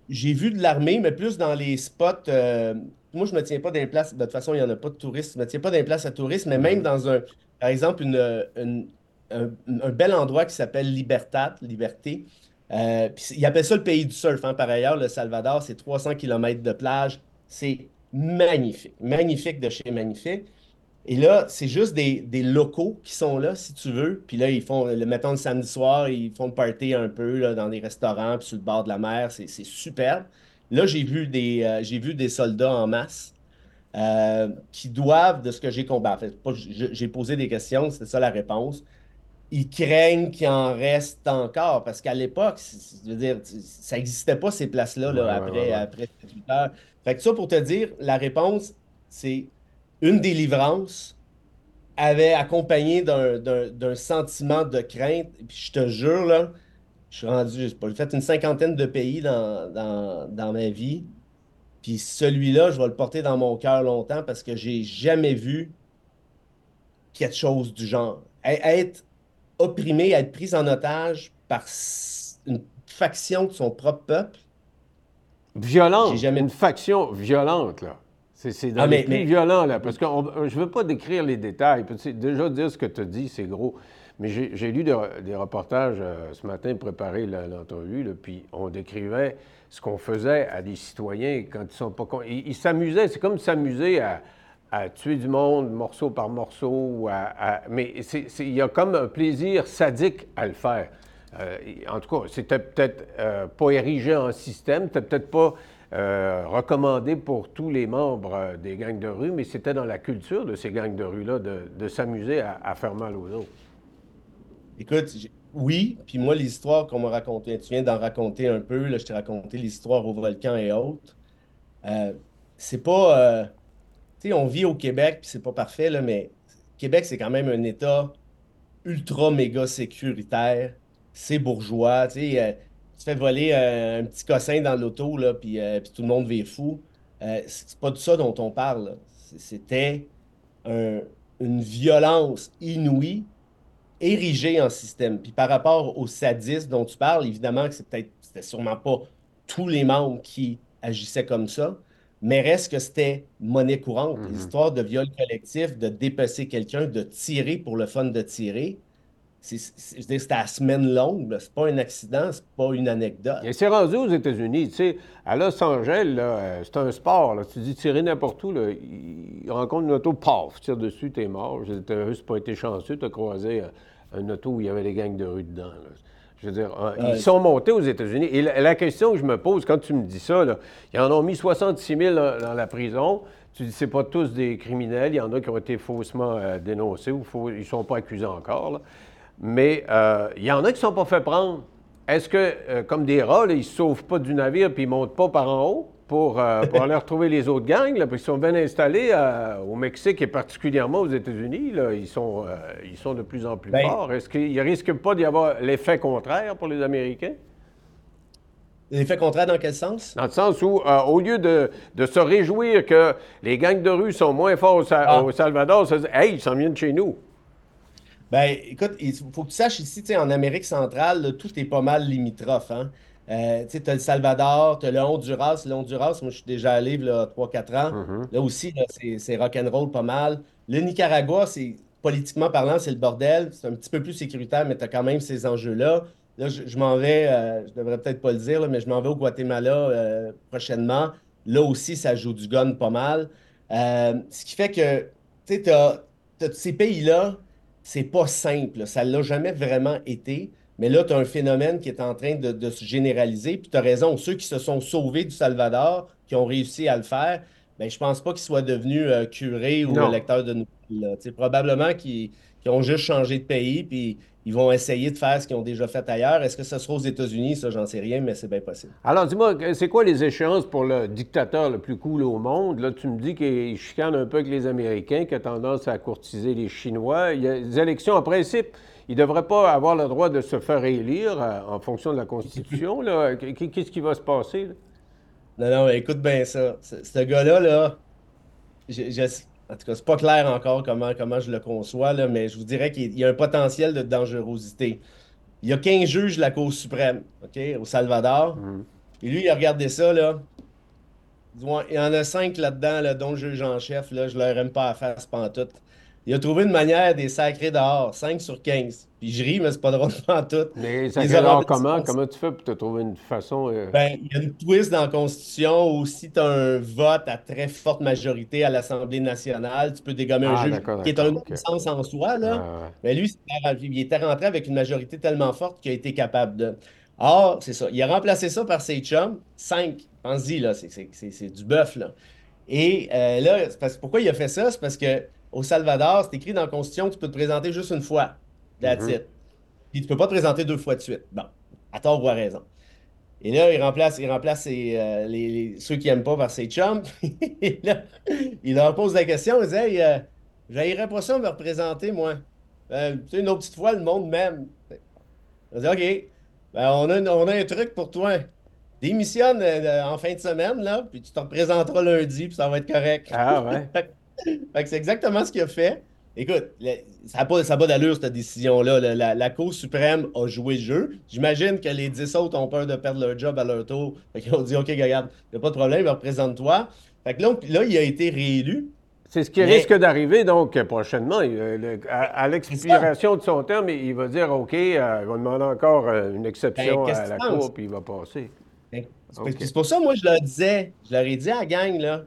Speaker 2: J'ai vu, de l'armée, mais plus dans les spots. Euh, moi, je ne me tiens pas dans les places. De toute façon, il n'y en a pas de touristes. Je ne me tiens pas dans les places à touristes, mais même mhm. dans un, par exemple, une, un, bel endroit qui s'appelle Libertat, Liberté. Euh, ils appellent ça le pays du surf. Hein. Par ailleurs, le Salvador, c'est 300 km de plage. C'est magnifique. Magnifique de chez magnifique. Et là, c'est juste des, locaux qui sont là, si tu veux. Puis là, ils font, le, mettons le samedi soir, ils font le party un peu là, dans des restaurants, puis sur le bord de la mer. C'est superbe. Là, j'ai vu, des, euh, vu des soldats en masse euh, qui doivent, de ce que j'ai compris, en fait, j'ai posé des questions, c'était ça la réponse ils craignent qu'il en reste encore. Parce qu'à l'époque, je veux dire, ça n'existait pas ces places-là après, après 8 heures. Fait que ça, pour te dire, la réponse, c'est une délivrance avait accompagné d'un sentiment de crainte. Et puis je te jure, là, je suis rendu, j'ai fait une cinquantaine de pays dans, dans ma vie. Puis celui-là, je vais le porter dans mon cœur longtemps parce que j'ai jamais vu quelque chose du genre. Être opprimé, être pris en otage par une faction de son propre peuple.
Speaker 1: Violente. Jamais... Une faction violente, là. C'est dans ah, les plus violents, là. Parce que je ne veux pas décrire les détails. Déjà, dire ce que tu as dit, c'est gros. Mais j'ai lu des, reportages euh, ce matin préparé l'entrevue, puis on décrivait ce qu'on faisait à des citoyens quand ils sont pas... Ils s'amusaient, c'est comme s'amuser à, à tuer du monde morceau par morceau. mais il y a comme un plaisir sadique à le faire. Euh, en tout cas, c'était peut-être euh, pas érigé en système, c'était peut-être pas euh, recommandé pour tous les membres des gangs de rue, mais c'était dans la culture de ces gangs de rue-là de, s'amuser à, faire mal aux autres.
Speaker 2: Écoute, oui, puis moi, l'histoire qu'on m'a racontée, tu viens d'en raconter un peu, là, je t'ai raconté l'histoire au volcan et autres. c'est pas on vit au Québec, puis c'est pas parfait, là, mais Québec, c'est quand même un État ultra méga sécuritaire. C'est bourgeois. Tu sais, euh, fais voler un, petit cossin dans l'auto, là, puis, euh, tout le monde vit fou. Euh, c'est pas de ça dont on parle. C'était une violence inouïe érigée en système. Puis par rapport au sadisme dont tu parles, évidemment que c'est peut-être, c'était sûrement pas tous les membres qui agissaient comme ça, mais reste que c'était monnaie courante. Mhm. L'histoire de viol collectif, de dépecer quelqu'un, de tirer pour le fun de tirer, c'était à semaine longue. C'est pas un accident, c'est pas une anecdote.
Speaker 1: Et c'est rendu aux États-Unis. Tu sais, à Los Angeles, euh, c'est un sport. Tu dis tirer n'importe où. Là, il rencontre une auto, paf, tire dessus, t'es mort. T'as juste pas été chanceux, t'as croisé euh, un auto où il y avait des gangs de rue dedans. Je veux dire, hein, ils sont montés aux États-Unis. Et la, question que je me pose quand tu me dis ça, là, ils en ont mis 66 000 dans, la prison. Tu dis, c'est pas tous des criminels. Il y en a qui ont été faussement euh, dénoncés ou ils ne sont pas accusés encore. Mais euh, il y en a qui ne sont pas fait prendre. Est-ce que, euh, comme des rats, ils ne se sauvent pas du navire puis ils ne montent pas par en haut? Pour, euh, pour aller retrouver les autres gangs, là, parce qu'ils sont bien installés euh, au Mexique et particulièrement aux États-Unis. Ils sont, euh, ils sont de plus en plus ben forts. Est-ce qu'il ne risque pas d'y avoir l'effet contraire pour les Américains?
Speaker 2: L'effet contraire dans quel sens?
Speaker 1: Dans le sens où, au lieu de, de, se réjouir que les gangs de rue sont moins forts au, ah. Salvador, ça dit Hey, ils s'en viennent chez nous.
Speaker 2: Ben, écoute, il faut que tu saches ici, en Amérique centrale, tout est pas mal limitrophe. Hein? Euh, tu as le Salvador, tu as le Honduras. Le Honduras, moi, je suis déjà allé là, 3-4 ans. Mm-hmm. Là aussi, c'est rock'n'roll pas mal. Le Nicaragua, c'est politiquement parlant, c'est le bordel. C'est un petit peu plus sécuritaire, mais tu as quand même ces enjeux-là. Là, je, m'en vais, euh, je devrais peut-être pas le dire, mais je m'en vais au Guatemala euh, prochainement. Là aussi, ça joue du gun pas mal. ce qui fait que, tu sais, ces pays-là, c'est pas simple. Ça l'a jamais vraiment été. Mais là, tu as un phénomène qui est en train de, se généraliser. Puis tu as raison, ceux qui se sont sauvés du Salvador, qui ont réussi à le faire, ben, je pense pas qu'ils soient devenus euh, curés ou
Speaker 1: Non.
Speaker 2: lecteurs de nouvelles. là. Probablement qu'ils qu'ils ont juste changé de pays, puis ils vont essayer de faire ce qu'ils ont déjà fait ailleurs. Est-ce que ce sera aux États-Unis? Ça, j'en sais rien, mais c'est bien possible.
Speaker 1: Alors, dis-moi, c'est quoi les échéances pour le dictateur le plus cool au monde? Là, tu me dis qu'il chicane un peu avec les Américains, qu'il a tendance à courtiser les Chinois. Il y a des élections, en principe, il ne devrait pas avoir le droit de se faire élire euh, en fonction de la Constitution. Qu'est-ce qui va se passer? là?
Speaker 2: Non, non, écoute bien ça. Ce, gars-là, là, je- je- en tout cas, c'est pas clair encore comment, comment je le conçois, là, mais je vous dirais qu'il y a un potentiel de dangerosité. Il y a 15 juges de la Cour suprême, OK, au Salvador. Et lui, il a regardé ça, là. Il y en a cinq là-dedans, là, dont le juge en chef, là, je leur aime pas à face pantoute. Il a trouvé une manière des sacrés dehors, 5 sur 15. Puis je ris, mais c'est pas drôle.
Speaker 1: Mais ça
Speaker 2: Les
Speaker 1: fait alors
Speaker 2: Olympiques
Speaker 1: comment? Comment tu fais pour te trouver une façon... euh,
Speaker 2: Ben, il y a une twist dans la Constitution où si tu as un vote à très forte majorité à l'Assemblée nationale, tu peux dégommer un
Speaker 1: Ah,
Speaker 2: juge qui est un non-sens en soi, là.
Speaker 1: ah,
Speaker 2: Mais lui, il était rentré avec une majorité tellement forte qu'il a été capable de. Or, c'est ça. Il a remplacé ça par ses chums, cinq. Pense-y, là, c'est- du bœuf, là. Et euh, là, parce- pourquoi il a fait ça? C'est parce que au Salvador, c'est écrit dans la Constitution que tu peux te présenter juste une fois. That's
Speaker 1: Mhm.
Speaker 2: it. Puis tu peux pas te présenter deux fois de suite. Bon, à tort ou à raison. Et là, il remplace, il remplace ses, euh, les, les- ceux qui n'aiment pas par ses chums. Et là, il leur pose la question. Il dit Hey, euh, j'haïrais pas ça me représenter, moi. Euh, tu sais, une autre petite fois, le monde m'aime. Il dit OK, ben, on, a, une- on a un truc pour toi. Démissionne euh, en fin de semaine, là, puis tu te représenteras lundi, puis ça va être correct.
Speaker 1: Ah, ouais.
Speaker 2: Fait que c'est exactement ce qu'il a fait. Écoute, ça n'a pas, d'allure, cette décision-là. La, la- la Cour suprême a joué le jeu. J'imagine que les 10 autres ont peur de perdre leur job à leur tour. Fait qu'ils ont dit OK, regarde, il n'y a pas de problème, représente-toi. Fait que là, là, il a été réélu.
Speaker 1: C'est ce qui
Speaker 2: Mais-
Speaker 1: risque d'arriver, donc, prochainement. Euh, le- à à l'expiration de son terme, il va dire OK, euh, il va demander encore euh, une exception
Speaker 2: Ben,
Speaker 1: à la? Cour, puis il va passer.
Speaker 2: C'est
Speaker 1: OK.
Speaker 2: c'est pour ça, moi, je leur disais, je leur ai dit à la gang, là.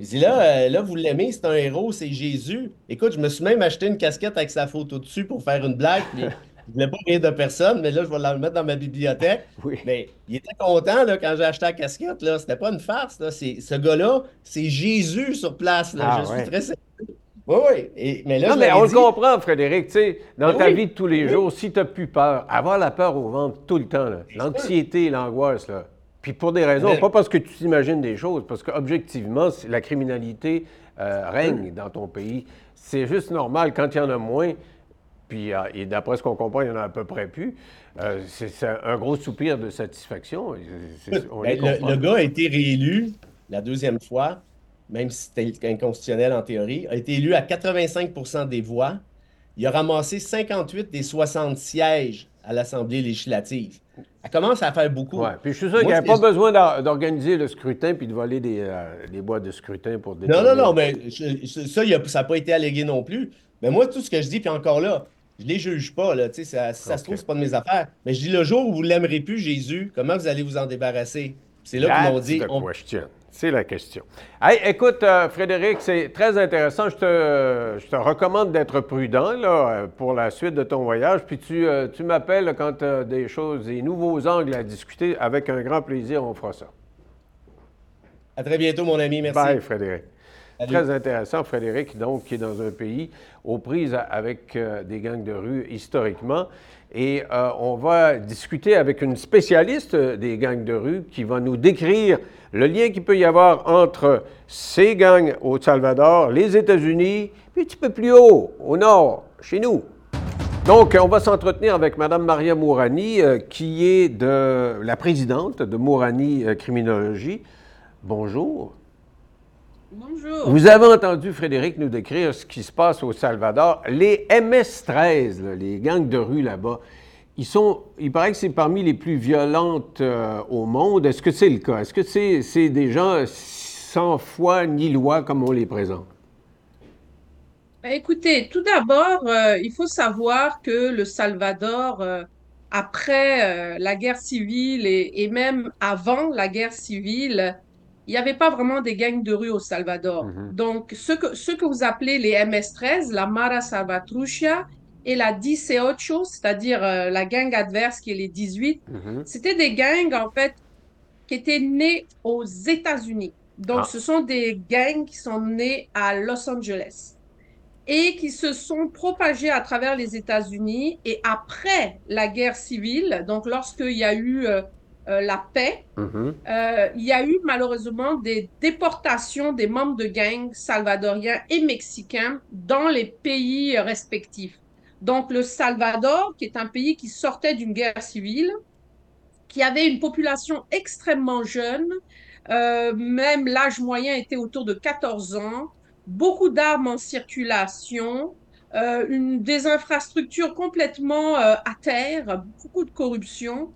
Speaker 2: Je dis là, euh, là, vous l'aimez, c'est un héros, c'est Jésus. Écoute, je me suis même acheté une casquette avec sa photo dessus pour faire une blague. Puis, je voulais pas rire de personne, mais là, je vais la mettre dans ma bibliothèque.
Speaker 1: Oui.
Speaker 2: Mais il était content là, quand j'ai acheté la casquette. Là. C'était pas une farce. Là. C'est, ce gars-là, c'est Jésus sur place. Là.
Speaker 1: Ah,
Speaker 2: je
Speaker 1: ouais.
Speaker 2: suis très sérieux. Oui, oui. Et- mais là,
Speaker 1: non, mais on le
Speaker 2: dit,
Speaker 1: comprend, Frédéric. Tu sais, dans ta
Speaker 2: oui.
Speaker 1: vie de tous les jours, si tu n'as plus peur, avoir la peur au ventre tout le temps, là, l'anxiété, l'angoisse, là. Puis pour des raisons,
Speaker 2: Mais-
Speaker 1: pas parce que tu t'imagines des choses, parce qu'objectivement, la criminalité euh, règne dans ton pays. C'est juste normal quand il y en a moins. Puis, euh, et d'après ce qu'on comprend, il y en a à peu près plus. euh, c'est un gros soupir de satisfaction. On
Speaker 2: Ben, le gars a été réélu la deuxième fois, même si c'était inconstitutionnel en théorie, a été élu à 85% des voix. Il a ramassé 58 des 60 sièges à l'Assemblée législative. Ça commence à faire beaucoup.
Speaker 1: Ouais. Puis je suis sûr qu'il n'y
Speaker 2: ce
Speaker 1: pas besoin d'or- d'organiser le scrutin puis de voler des, euh, des boîtes de scrutin pour
Speaker 2: Non,
Speaker 1: déterminer.
Speaker 2: non, non, mais je- je- ça, il a- ça n'a pas été allégué non plus. Mais moi, tout ce que je dis, puis encore là, je les juge pas, là, ça, si ça se trouve, c'est pas de mes affaires. Mais je dis le jour où vous l'aimerez plus, Jésus, comment vous allez vous en débarrasser? C'est là qu'ils m'ont dit.
Speaker 1: the
Speaker 2: on-
Speaker 1: question. C'est la question. Hey, écoute, euh, Frédéric, c'est très intéressant. Je te, je te recommande d'être prudent là, euh, pour la suite de ton voyage. Puis tu, euh, tu m'appelles quand tu as des choses, des nouveaux angles à discuter. Avec un grand plaisir, on fera ça.
Speaker 2: À très bientôt, mon ami. Merci.
Speaker 1: Bye, Frédéric. Très intéressant, Frédéric, donc, qui est dans un pays aux prises avec euh, des gangs de rue historiquement. Et euh, on va discuter avec une spécialiste euh, des gangs de rue qui va nous décrire le lien qu'il peut y avoir entre ces gangs au Salvador, les États-Unis, puis un petit peu plus haut, au nord, chez nous. Donc, on va s'entretenir avec Mme Maria Mourani, qui est la présidente de Mourani Criminologie. Bonjour.
Speaker 4: Bonjour.
Speaker 1: Vous avez entendu Frédéric nous décrire ce qui se passe au Salvador. Les MS-13, là, les gangs de rue là-bas, ils sont, il paraît que c'est parmi les plus violentes euh, au monde. Est-ce que c'est le cas? Est-ce que c'est c'est des gens sans foi ni loi comme on les présente?
Speaker 4: Ben, Écoutez, tout d'abord, euh, il faut savoir que le Salvador, euh, après la guerre civile et, et même avant la guerre civile, il n'y avait pas vraiment des gangs de rue au Salvador.
Speaker 1: Mhm.
Speaker 4: Donc, ce que, ce que vous appelez les MS-13, la Mara Salvatrucha et la 18, c'est-à-dire euh, la gang adverse qui est les 18,
Speaker 1: Mhm.
Speaker 4: C'était des gangs, en fait, qui étaient nés aux États-Unis. Donc,
Speaker 1: Ah.
Speaker 4: ce sont des gangs qui sont nés à Los Angeles et qui se sont propagés à travers les États-Unis. Et après la guerre civile, donc lorsqu'il y a eu euh, euh, la paix,
Speaker 1: Mhm.
Speaker 4: euh, il y a eu malheureusement des déportations des membres de gangs salvadoriens et mexicains dans les pays euh, respectifs. Donc le Salvador, qui est un pays qui sortait d'une guerre civile, qui avait une population extrêmement jeune, euh, même l'âge moyen était autour de 14 ans, beaucoup d'armes en circulation, euh, une, des infrastructures complètement euh, à terre, beaucoup de corruption,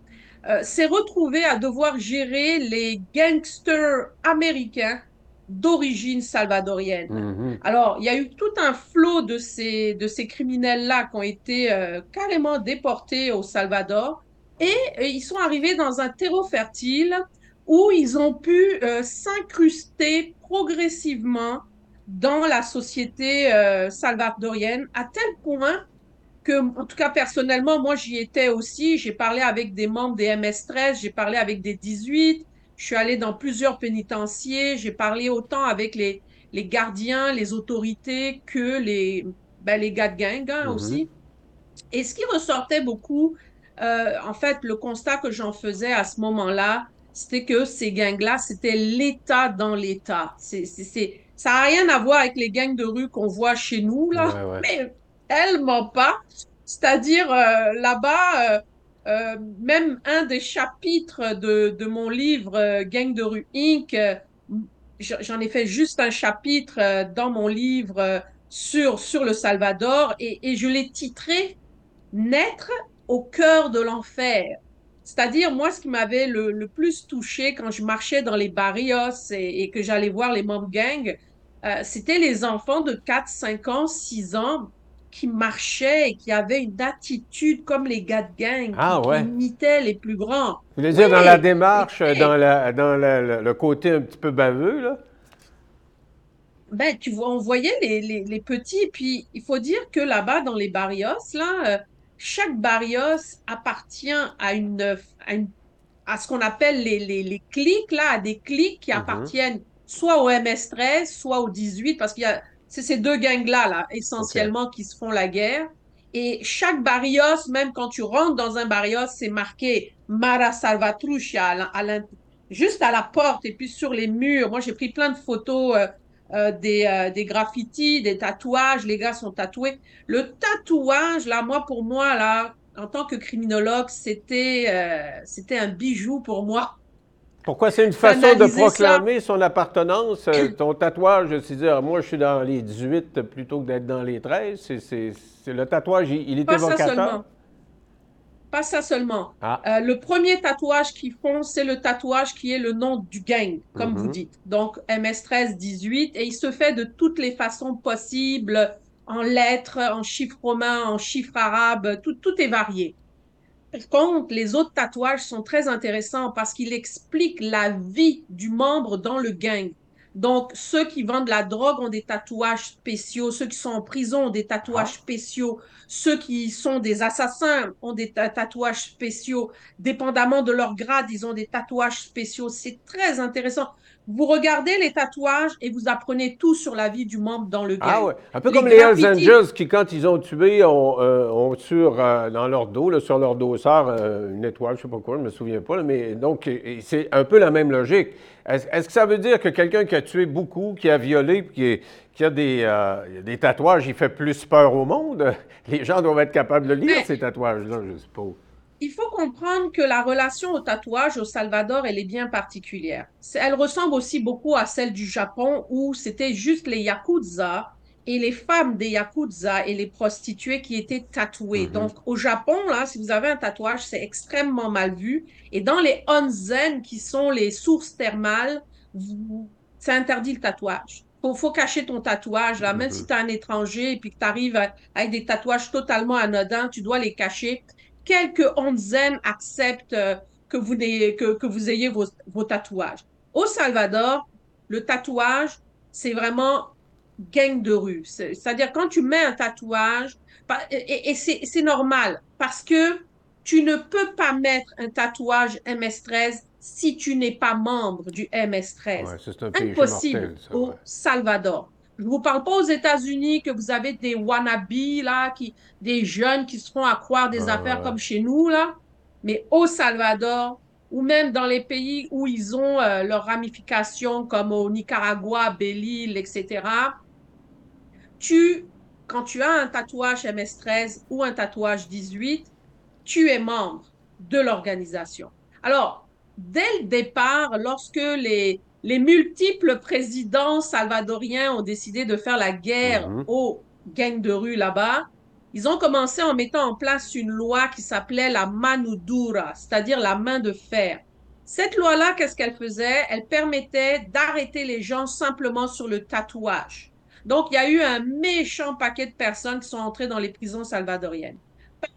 Speaker 4: euh, s'est retrouvé à devoir gérer les gangsters américains d'origine salvadorienne.
Speaker 1: Mhm.
Speaker 4: Alors, il y a eu tout un flot de ces, de ces criminels-là qui ont été euh, carrément déportés au Salvador et euh, ils sont arrivés dans un terreau fertile où ils ont pu euh, s'incruster progressivement dans la société euh, salvadorienne à tel point que, en tout cas personnellement, moi j'y étais aussi, j'ai parlé avec des membres des MS-13, j'ai parlé avec des 18, je suis allée dans plusieurs pénitenciers, j'ai parlé autant avec les, les gardiens, les autorités que les, ben, les gars de gang hein,
Speaker 1: Mhm.
Speaker 4: aussi. Et ce qui ressortait beaucoup, euh, en fait, le constat que j'en faisais à ce moment-là, c'était que ces gangs-là, c'était l'État dans l'État. C'est, c'est, c'est, ça n'a rien à voir avec les gangs de rue qu'on voit chez nous, là,
Speaker 1: Ouais, ouais.
Speaker 4: mais tellement pas. C'est-à-dire, euh, là-bas, euh, euh, même un des chapitres de, de mon livre Gang de rue Inc., j'en ai fait juste un chapitre dans mon livre sur, sur le Salvador et, je l'ai titré Naître au cœur de l'enfer. C'est-à-dire, moi, ce qui m'avait le, le plus touché quand je marchais dans les barrios et, que j'allais voir les membres gang, euh, c'était les enfants de 4, 5 ans, 6 ans qui marchaient et qui avaient une attitude comme les gars de gang,
Speaker 1: Ah,
Speaker 4: qui,
Speaker 1: ouais.
Speaker 4: qui imitaient les plus grands.
Speaker 1: Vous voulez dire
Speaker 4: Oui,
Speaker 1: dans la démarche, dans, la, dans la- le, le côté un petit peu baveux, là?
Speaker 4: Ben, tu vois, on voyait les, les, les petits, puis il faut dire que là-bas, dans les barrios, là, euh, chaque barrios appartient à une, à une, à ce qu'on appelle les, les, les cliques, là, à des cliques qui
Speaker 1: Mhm.
Speaker 4: appartiennent soit au MS-13, soit au 18, parce qu'il y a, c'est ces deux gangs-là, là, essentiellement, qui se font la guerre. Et chaque barrios, même quand tu rentres dans un barrios, c'est marqué Mara Salvatrucha, juste à la porte, et puis sur les murs. Moi, j'ai pris plein de photos euh, euh, des, euh, des graffitis, des tatouages. Les gars sont tatoués. Le tatouage, là, moi, pour moi, là, en tant que criminologue, c'était c'était un bijou pour moi.
Speaker 1: Pourquoi c'est une façon de
Speaker 4: ça.
Speaker 1: proclamer son appartenance? euh, ton tatouage, c'est dire, moi, je suis dans les 18 plutôt que d'être dans les 13. C'est, le tatouage, il, il est
Speaker 4: Pas ça
Speaker 1: évocateur.
Speaker 4: seulement. Pas ça seulement.
Speaker 1: Ah.
Speaker 4: Euh, le premier tatouage qu'ils font, c'est le tatouage qui est le nom du gang, comme
Speaker 1: Mhm.
Speaker 4: vous dites. Donc, MS13 18, et il se fait de toutes les façons possibles, en lettres, en chiffres romains, en chiffres arabes, tout, tout est varié. Par contre, les autres tatouages sont très intéressants parce qu'ils expliquent la vie du membre dans le gang. Donc, ceux qui vendent la drogue ont des tatouages spéciaux, ceux qui sont en prison ont des tatouages
Speaker 1: Ah.
Speaker 4: spéciaux, ceux qui sont des assassins ont des ta- tatouages spéciaux, dépendamment de leur grade, ils ont des tatouages spéciaux. C'est très intéressant. Vous regardez les tatouages et vous apprenez tout sur la vie du membre dans le gang.
Speaker 1: Ah ouais. Un peu
Speaker 4: Les
Speaker 1: comme les Hells. Angels qui, quand ils ont tué, ont, euh, ont sur, euh, dans leur dos, là, sur leur dossard, euh, une étoile, je ne sais pas quoi, je ne me souviens pas. là, mais donc, c'est un peu la même logique. Est-ce que ça veut dire que quelqu'un qui a tué beaucoup, qui a violé, qui, est- qui a des, euh, des tatouages, il fait plus peur au monde? Les gens doivent être capables de lire
Speaker 4: Mais-
Speaker 1: ces tatouages-là, je suppose.
Speaker 4: Il faut comprendre que la relation au tatouage au Salvador, elle est bien particulière. Elle ressemble aussi beaucoup à celle du Japon où c'était juste les yakuza et les femmes des yakuza et les prostituées qui étaient tatouées.
Speaker 1: Mhm.
Speaker 4: Donc au Japon, là, si vous avez un tatouage, c'est extrêmement mal vu. Et dans les onsen, qui sont les sources thermales, vous- c'est interdit le tatouage. Faut, faut cacher ton tatouage, là. Même
Speaker 1: Mhm.
Speaker 4: si tu es un étranger et puis que tu arrives avec des tatouages totalement anodins, tu dois les cacher quelques onzen acceptent euh, que vous, n'ayez- que, que vous ayez vos, vos tatouages. Au Salvador, le tatouage, c'est vraiment gang de rue. C'est- C'est-à-dire, quand tu mets un tatouage, et, et c'est normal, parce que tu ne peux pas mettre un tatouage MS-13 si tu n'es pas membre du MS-13.
Speaker 1: Ouais, ça, c'est un péché
Speaker 4: Impossible
Speaker 1: mortel, ça,
Speaker 4: au. Salvador. Je ne vous parle pas aux États-Unis que vous avez des wannabes, là, qui, des jeunes qui se font à croire des
Speaker 1: Ouais,
Speaker 4: affaires
Speaker 1: ouais.
Speaker 4: comme chez nous, là. Mais au Salvador, ou même dans les pays où ils ont euh, leurs ramifications, comme au Nicaragua, Belle-Île, etc., tu, quand tu as un tatouage MS-13 ou un tatouage 18, tu es membre de l'organisation. Alors, dès le départ, lorsque les, les multiples présidents salvadoriens ont décidé de faire la guerre
Speaker 1: Mhm.
Speaker 4: aux gangs de rue là-bas, ils ont commencé en mettant en place une loi qui s'appelait la mano dura, c'est-à-dire la main de fer. Cette loi-là, qu'est-ce qu'elle faisait? Elle permettait d'arrêter les gens simplement sur le tatouage. Donc, il y a eu un méchant paquet de personnes qui sont entrées dans les prisons salvadoriennes.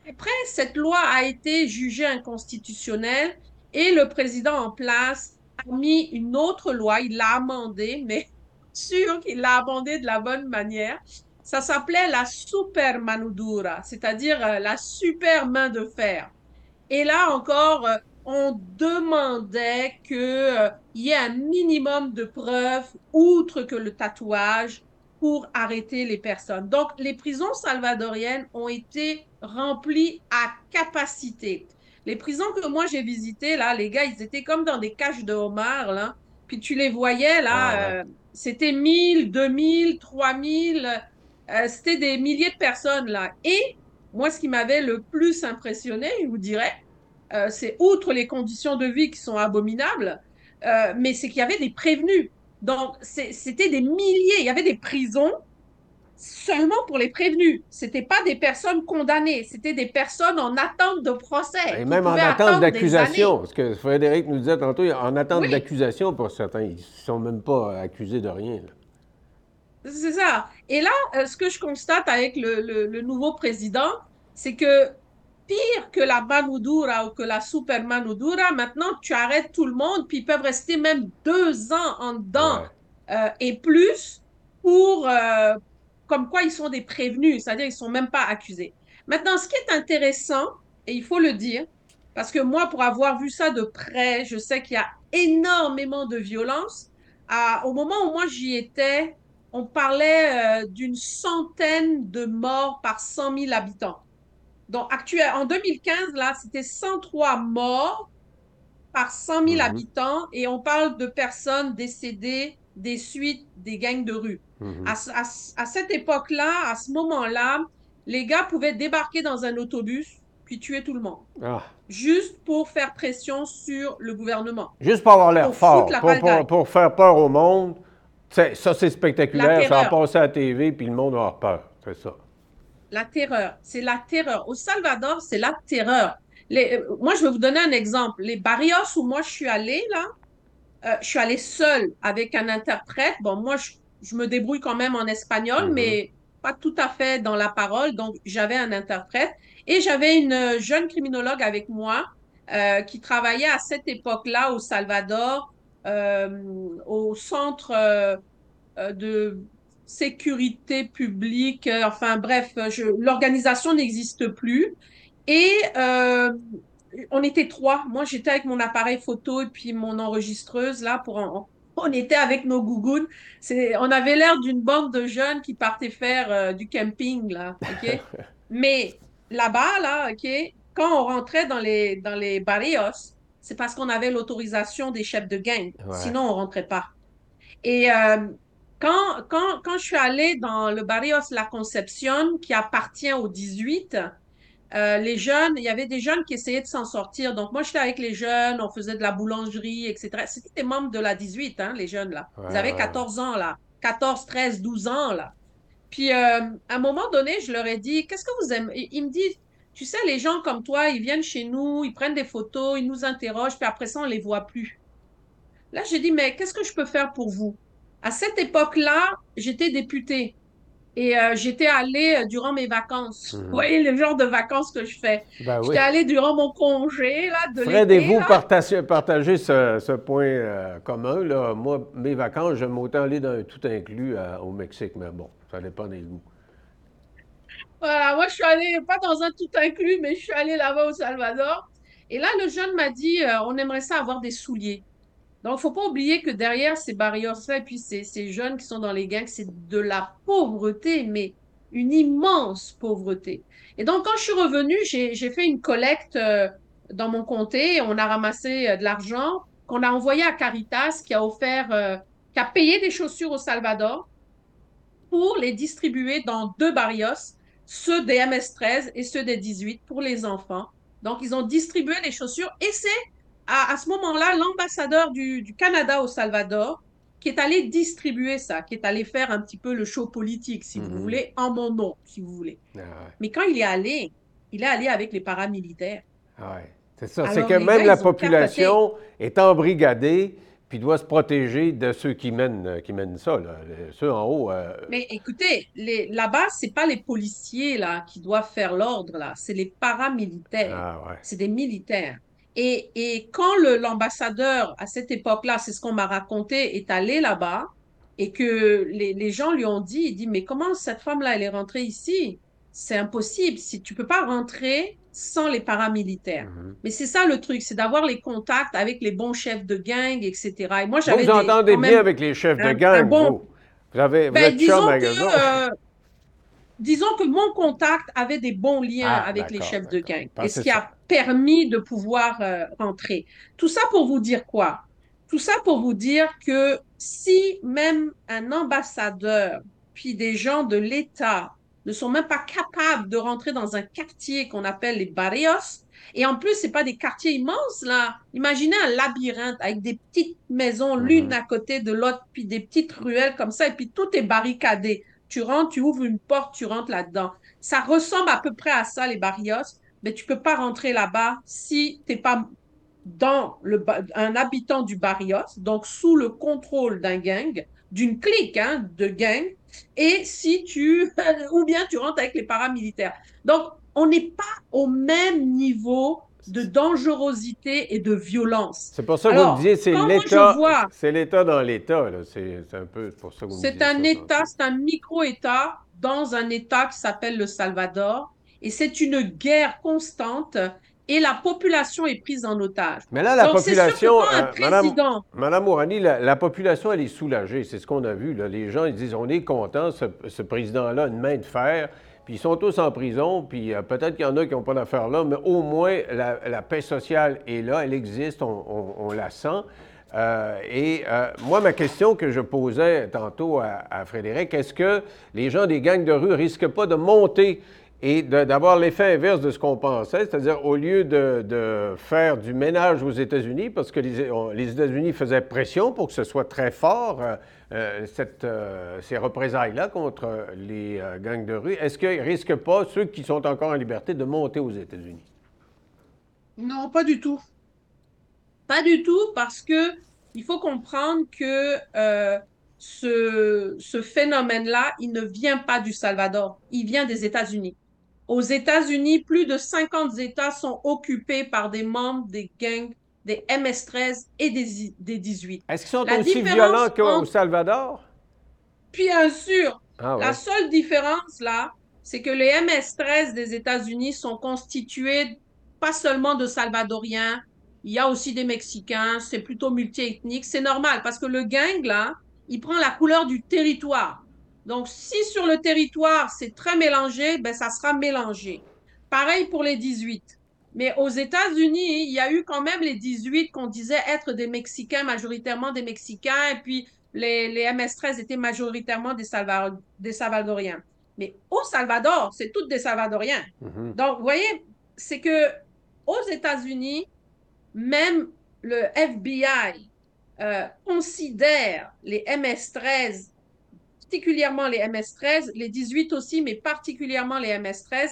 Speaker 4: Après, cette loi a été jugée inconstitutionnelle et le président en place a mis une autre loi, il l'a amendée, mais sûr qu'il l'a amendée de la bonne manière. Ça s'appelait la super manudura, c'est-à-dire euh, la super main de fer. Et là encore, euh, on demandait qu'il euh, y ait un minimum de preuves, outre que le tatouage, pour arrêter les personnes. Donc, les prisons salvadoriennes ont été remplies à capacité. Les prisons que moi j'ai visitées, là, les gars, ils étaient comme dans des cages de homards, là. Puis tu les voyais, là,
Speaker 1: Ah ouais.
Speaker 4: euh, c'était 1000, 2000, 3000, euh, c'était des milliers de personnes, là. Et moi, ce qui m'avait le plus impressionné, je vous dirais, euh, c'est outre les conditions de vie qui sont abominables, euh, mais c'est qu'il y avait des prévenus. Donc, c'était des milliers, il y avait des prisons seulement pour les prévenus. C'était pas des personnes condamnées, c'était des personnes en attente de procès.
Speaker 1: Et même en attente d'accusation, parce que Frédéric nous disait tantôt, en attente
Speaker 4: Oui.
Speaker 1: d'accusation pour certains, ils ne sont même pas accusés de rien.
Speaker 4: C'est ça. Et là, euh, ce que je constate avec le, le- le nouveau président, c'est que pire que la Manudura ou que la Super Manudura, maintenant, tu arrêtes tout le monde, puis ils peuvent rester même deux ans en dedans
Speaker 1: Ouais.
Speaker 4: euh, et plus pour, euh, comme quoi ils sont des prévenus, c'est-à-dire ils sont même pas accusés. Maintenant, ce qui est intéressant, et il faut le dire, parce que moi, pour avoir vu ça de près, je sais qu'il y a énormément de violence. À- au moment où moi j'y étais, on parlait euh, d'une centaine de morts par 100 000 habitants. Donc, actuel, en 2015, là, c'était 103 morts par 100 000
Speaker 1: Mhm.
Speaker 4: habitants et on parle de personnes décédées des suites des gangs de rue.
Speaker 1: Mhm.
Speaker 4: À, ce- à ce- à cette époque-là, à ce moment-là, les gars pouvaient débarquer dans un autobus puis tuer tout le monde,
Speaker 1: Ah.
Speaker 4: juste pour faire pression sur le gouvernement.
Speaker 1: Juste pour avoir l'air fort,
Speaker 4: la
Speaker 1: pour, pour-
Speaker 4: pagaille.
Speaker 1: pour faire peur au monde. C'est- ça, c'est spectaculaire.
Speaker 4: La
Speaker 1: Ça va
Speaker 4: terreur.
Speaker 1: passer à la TV, puis le monde va avoir peur. C'est ça.
Speaker 4: La terreur, c'est la terreur. Au Salvador, c'est la terreur. Les- euh, moi, je vais vous donner un exemple. Les barrios où moi je suis allée, là, euh, je suis allée seule avec un interprète. Bon, moi, je, je me débrouille quand même en espagnol,
Speaker 1: Mhm.
Speaker 4: mais pas tout à fait dans la parole. Donc, j'avais un interprète et j'avais une jeune criminologue avec moi euh, qui travaillait à cette époque-là au Salvador, euh, au centre euh, de sécurité publique. enfin, bref, l'organisation n'existe plus. Et on était trois. Moi, j'étais avec mon appareil photo et puis mon enregistreuse là pour en- on était avec nos gougounes. C'est, on avait l'air d'une bande de jeunes qui partaient faire euh, du camping là, ok? Mais là-bas là, ok, quand on rentrait dans les dans les barrios, c'est parce qu'on avait l'autorisation des chefs de gang.
Speaker 1: Ouais.
Speaker 4: Sinon, on rentrait pas. Et euh, quand, quand, quand je suis allée dans le Barrios La Concepción, qui appartient au 18, euh, les jeunes, il y avait des jeunes qui essayaient de s'en sortir. Donc, moi, j'étais avec les jeunes, on faisait de la boulangerie, etc. C'était des membres de la 18, hein, les jeunes, là. Ils avaient
Speaker 1: ouais.
Speaker 4: 14 ans, là. 14, 13, 12 ans, là. Puis, euh, à un moment donné, je leur ai dit, qu'est-ce que vous aimez? Ils ils me disent, tu sais, les gens comme toi, ils viennent chez nous, ils prennent des photos, ils nous interrogent, puis après ça, on les voit plus. Là, j'ai dit, mais qu'est-ce que je peux faire pour vous? À cette époque-là, j'étais députée et euh, j'étais allée euh, durant mes vacances.
Speaker 1: Mhm.
Speaker 4: Vous voyez le genre de vacances que je fais.
Speaker 1: Ben oui.
Speaker 4: J'étais allée durant mon congé là, de
Speaker 1: Fred et
Speaker 4: l'été.
Speaker 1: vous
Speaker 4: là.
Speaker 1: partagez, partagez ce, ce point euh, commun. Là. Moi, mes vacances, j'aime autant aller dans un tout inclus au Mexique, mais bon, ça dépend des goûts.
Speaker 4: Voilà, moi, je suis allée, pas dans un tout inclus, mais je suis allée là-bas au Salvador. Et là, le jeune m'a dit, on aimerait ça avoir des souliers. Donc, faut pas oublier que derrière ces barrières-là et puis ces, ces jeunes qui sont dans les gangs, c'est de la pauvreté, mais une immense pauvreté. Et donc, quand je suis revenue, j'ai, fait une collecte euh, dans mon comté. On a ramassé euh, de l'argent qu'on a envoyé à Caritas, qui a offert, euh, qui a payé des chaussures au Salvador pour les distribuer dans deux barrios, ceux des MS-13 et ceux des 18 pour les enfants. Donc, ils ont distribué les chaussures et c'est à, à ce moment-là l'ambassadeur du, du Canada au Salvador qui est allé distribuer ça, qui est allé faire un petit peu le show politique, si vous
Speaker 1: Mhm.
Speaker 4: voulez, en mon nom, si vous voulez.
Speaker 1: Ah ouais.
Speaker 4: Mais quand il est allé, il est allé avec les paramilitaires.
Speaker 1: Ah ouais. C'est ça. C'est que même
Speaker 4: gars,
Speaker 1: la population est embrigadée puis doit se protéger de ceux qui mènent, qui mènent ça. Là. Ceux en haut. euh,
Speaker 4: Mais écoutez, là-bas, c'est pas les policiers là qui doivent faire l'ordre là, c'est les paramilitaires.
Speaker 1: Ah ouais.
Speaker 4: c'est des militaires. Et, et quand l'ambassadeur, à cette époque-là, c'est ce qu'on m'a raconté, est allé là-bas et que les, les gens lui ont dit, il dit, mais comment cette femme-là, elle est rentrée ici? C'est impossible. Si tu peux pas rentrer sans les paramilitaires.
Speaker 1: Mhm.
Speaker 4: Mais c'est ça le truc, c'est d'avoir les contacts avec les bons chefs de gang, etc. Et moi,
Speaker 1: Vous
Speaker 4: j'avais
Speaker 1: vous entendez bien avec les chefs de gang,
Speaker 4: un bon-
Speaker 1: vous. Vous, avez, vous
Speaker 4: ben,
Speaker 1: êtes
Speaker 4: disons que, euh, disons que mon contact avait des bons liens
Speaker 1: Ah,
Speaker 4: avec les chefs de gang. Et ce qui
Speaker 1: ça.
Speaker 4: a permis de pouvoir euh, rentrer. Tout ça pour vous dire quoi? Tout ça pour vous dire que si même un ambassadeur, puis des gens de l'État ne sont même pas capables de rentrer dans un quartier qu'on appelle les barrios, et en plus, c'est pas des quartiers immenses, là. Imaginez un labyrinthe avec des petites maisons l'une
Speaker 1: Mhm.
Speaker 4: à côté de l'autre, puis des petites ruelles comme ça, et puis tout est barricadé. Tu rentres, tu ouvres une porte, tu rentres là-dedans. Ça ressemble à peu près à ça, les barrios, mais tu peux pas rentrer là-bas si t'es pas dans un habitant du barrios, donc sous le contrôle d'un gang, d'une clique hein, de gang, et si tu, ou bien tu rentres avec les paramilitaires. Donc, on n'est pas au même niveau de dangerosité et de violence.
Speaker 1: C'est pour ça que vous me disiez, c'est l'État.
Speaker 4: vois-
Speaker 1: C'est l'État dans l'État. C'est un peu pour ça que vous me
Speaker 4: C'est un
Speaker 1: ça,
Speaker 4: État, c'est un micro-État dans un État qui s'appelle le Salvador, et c'est une guerre constante, et la population est prise en otage.
Speaker 1: Mais là, la
Speaker 4: Donc,
Speaker 1: population, euh, Madame,
Speaker 4: président,
Speaker 1: Madame Mourani, la, la population, elle est soulagée. C'est ce qu'on a vu. là. Les gens, ils disent, on est content, ce, ce président-là, a une main de fer. Puis ils sont tous en prison. Puis euh, peut-être qu'il y en a qui n'ont pas d'affaires là, mais au moins, la, paix sociale est là, elle existe, on la sent. Euh, et euh, moi, ma question que je posais tantôt à, à Frédéric, est-ce que les gens des gangs de rue risquent pas de monter et d'avoir l'effet inverse de ce qu'on pensait, c'est-à-dire au lieu de, faire du ménage aux États-Unis, parce que les, États-Unis faisaient pression pour que ce soit très fort, euh, euh, euh, ces représailles-là contre les gangs de rue, est-ce qu'ils ne risquent pas, ceux qui sont encore en liberté, de monter aux États-Unis?
Speaker 4: non, pas du tout. Pas du tout, parce que il faut comprendre que ce phénomène-là, il ne vient pas du Salvador, il vient des États-Unis. Aux États-Unis, plus de 50 États sont occupés par des membres des gangs, des MS-13 et des, des 18.
Speaker 1: Est-ce qu'ils sont
Speaker 4: La
Speaker 1: aussi violents qu'au
Speaker 4: entre-
Speaker 1: Salvador?
Speaker 4: Bien sûr,
Speaker 1: Ah
Speaker 4: La seule différence là, c'est que les MS-13 des États-Unis sont constitués pas seulement de Salvadoriens, il y a aussi des Mexicains, c'est plutôt multiethnique, c'est normal parce que le gang là, il prend la couleur du territoire. Donc si sur le territoire c'est très mélangé, ben ça sera mélangé. Pareil pour les 18. Mais aux États-Unis, il y a eu quand même les 18 qu'on disait être des Mexicains, majoritairement des Mexicains, et puis les, les MS-13 étaient majoritairement des, Salva- des Salvadoriens. Mais au Salvador, c'est toutes des Salvadoriens.
Speaker 1: Mhm.
Speaker 4: Donc, vous voyez, c'est que aux États-Unis, même le FBI euh, considère les MS-13, particulièrement les MS-13, les 18 aussi, mais particulièrement les MS-13,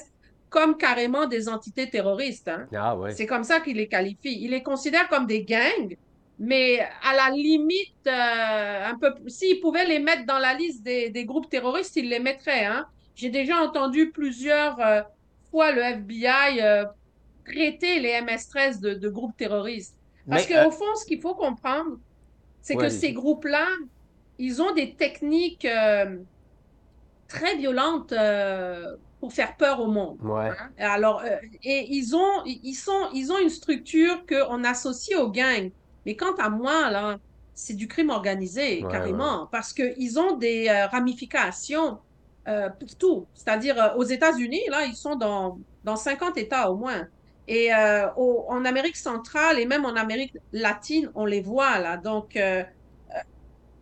Speaker 4: comme carrément des entités terroristes. hein.
Speaker 1: Ah ouais.
Speaker 4: C'est comme ça qu'il les qualifie. Il les considère comme des gangs, mais à la limite, euh, un peu, s'il pouvait les mettre dans la liste des, des groupes terroristes, il les mettrait. Hein. J'ai déjà entendu plusieurs euh, fois le FBI euh, traiter les MS-13 de, de groupes terroristes. Parce qu'au
Speaker 1: euh,
Speaker 4: fond, ce qu'il faut comprendre, c'est
Speaker 1: Ouais,
Speaker 4: que ces groupes-là, ils ont des techniques euh, très violentes euh, pour faire peur au monde.
Speaker 1: Ouais.
Speaker 4: Hein. Alors, euh, et ils ont, ils sont, ils ont une structure qu'on associe aux gangs. Mais quant à moi, là, c'est du crime organisé,
Speaker 1: Ouais,
Speaker 4: carrément, parce qu'ils ont des ramifications pour tout. C'est-à-dire, aux États-Unis, là, ils sont dans, dans 50 États au moins. Et euh, au- en Amérique centrale et même en Amérique latine, on les voit, là. Donc, euh,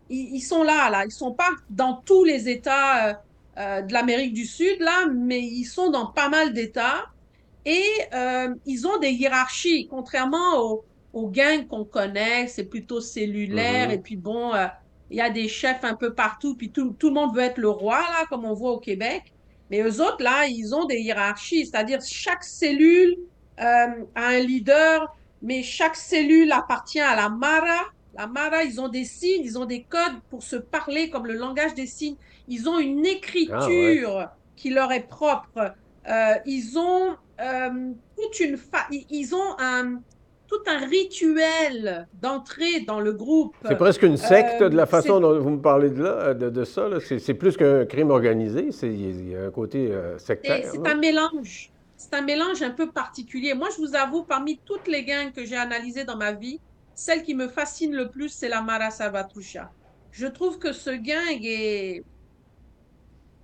Speaker 4: ils, ils sont là, là. Ils sont pas dans tous les États euh, euh, de l'Amérique du Sud, là, mais ils sont dans pas mal d'États. Et euh, ils ont des hiérarchies, contrairement aux, aux gangs qu'on connaît, c'est plutôt cellulaire.
Speaker 1: Mhm.
Speaker 4: Et puis bon, il y a des chefs un peu partout, puis tout, tout le monde veut être le roi, là, comme on voit au Québec. Mais eux autres, là, ils ont des hiérarchies, c'est-à-dire chaque cellule euh, a un leader, mais chaque cellule appartient à la Mara. La Mara, ils ont des signes, ils ont des codes pour se parler comme le langage des signes. Ils ont une écriture qui leur est propre. Euh, ils ont euh, toute une fa- ils- ont un tout un rituel d'entrée dans le groupe.
Speaker 1: C'est presque une secte
Speaker 4: Euh,
Speaker 1: de la façon
Speaker 4: c'est-
Speaker 1: dont vous me parlez de, là, de, de ça. C'est plus qu'un crime organisé. c'est- Il y a un côté euh, sectaire.
Speaker 4: c'est un mélange. C'est un mélange un peu particulier. Moi, je vous avoue, parmi toutes les gangs que j'ai analysées dans ma vie, celle qui me fascine le plus, c'est la Mara Salvatrucha. Je trouve que ce gang est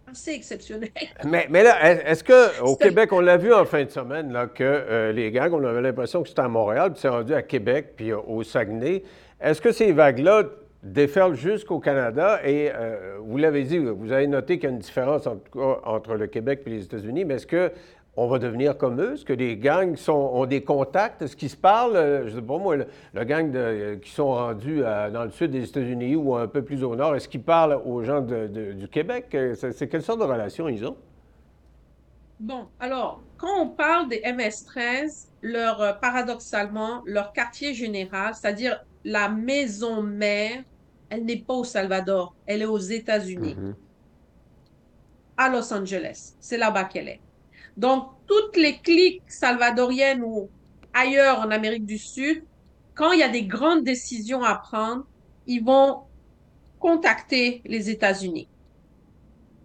Speaker 4: assez exceptionnel.
Speaker 1: Mais, mais là, est- est-ce qu'au Québec, on l'a vu en fin de semaine, là, que euh, les gangs, on avait l'impression que c'était à Montréal, puis c'est rendu à Québec, puis au Saguenay. Est-ce que ces vagues-là déferlent jusqu'au Canada? Et euh, vous l'avez dit, vous avez noté qu'il y a une différence en entre le Québec et les États-Unis, mais est-ce que on va devenir comme eux? Est-ce que les gangs sont, ont des contacts? Est-ce qu'ils se parlent? Euh, Je sais pas moi, le, le gang de- euh, qui sont rendus euh, dans le sud des États-Unis ou un peu plus au nord, est-ce qu'ils parlent aux gens de- de- du Québec? C'est quelle sorte de relation ils ont?
Speaker 4: Bon, alors, quand on parle des MS-13, leur, paradoxalement, leur quartier général, c'est-à-dire la maison mère, elle n'est pas au Salvador, elle est aux États-Unis,
Speaker 1: Mhm.
Speaker 4: à Los Angeles. C'est là-bas qu'elle est. Donc, toutes les cliques salvadoriennes ou ailleurs en Amérique du Sud, quand il y a des grandes décisions à prendre, ils vont contacter les États-Unis.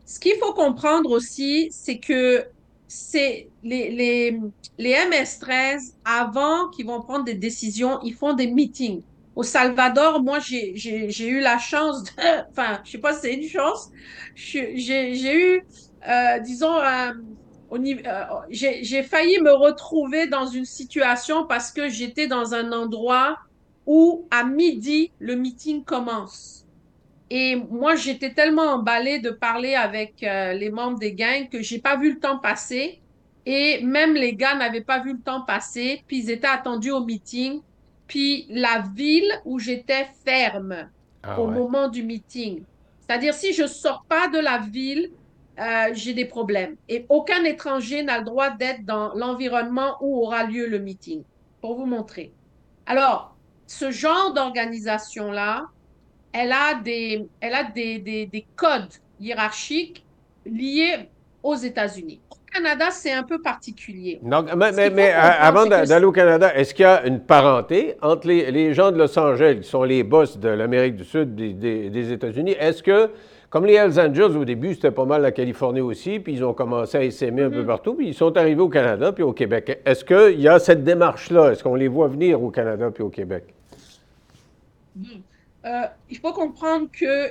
Speaker 4: Ce qu'il faut comprendre aussi, c'est que c'est les, les, les MS-13, avant qu'ils vont prendre des décisions, ils font des meetings. Au Salvador, moi, j'ai, eu la chance de, enfin, je sais pas si c'est une chance, j'ai, eu, euh, disons, un- euh, j'ai, failli me retrouver dans une situation parce que j'étais dans un endroit où à midi, le meeting commence. Et moi, j'étais tellement emballée de parler avec euh, les membres des gangs que j'ai pas vu le temps passer. Et même les gars n'avaient pas vu le temps passer. Puis ils étaient attendus au meeting. Puis la ville où j'étais ferme
Speaker 1: Ah
Speaker 4: au
Speaker 1: ouais.
Speaker 4: moment du meeting. C'est-à-dire, si je sors pas de la ville, euh, j'ai des problèmes. Et aucun étranger n'a le droit d'être dans l'environnement où aura lieu le meeting. Pour vous montrer. Alors, ce genre d'organisation-là, elle a des, elle a des, des, des codes hiérarchiques liés aux États-Unis. Au Canada, c'est un peu particulier.
Speaker 1: Donc, mais, euh, avant d'aller au Canada, est-ce qu'il y a une parenté entre les, les gens de Los Angeles, qui sont les boss de l'Amérique du Sud, des, des- des États-Unis? Est-ce que, comme les Hells Angels au début, c'était pas mal la Californie aussi, puis ils ont commencé à essaimer un
Speaker 4: Mm-hmm.
Speaker 1: peu partout, puis ils sont arrivés au Canada puis au Québec. Est-ce qu'il y a cette démarche-là? Est-ce qu'on les voit venir au Canada puis au Québec?
Speaker 4: Euh, il faut comprendre que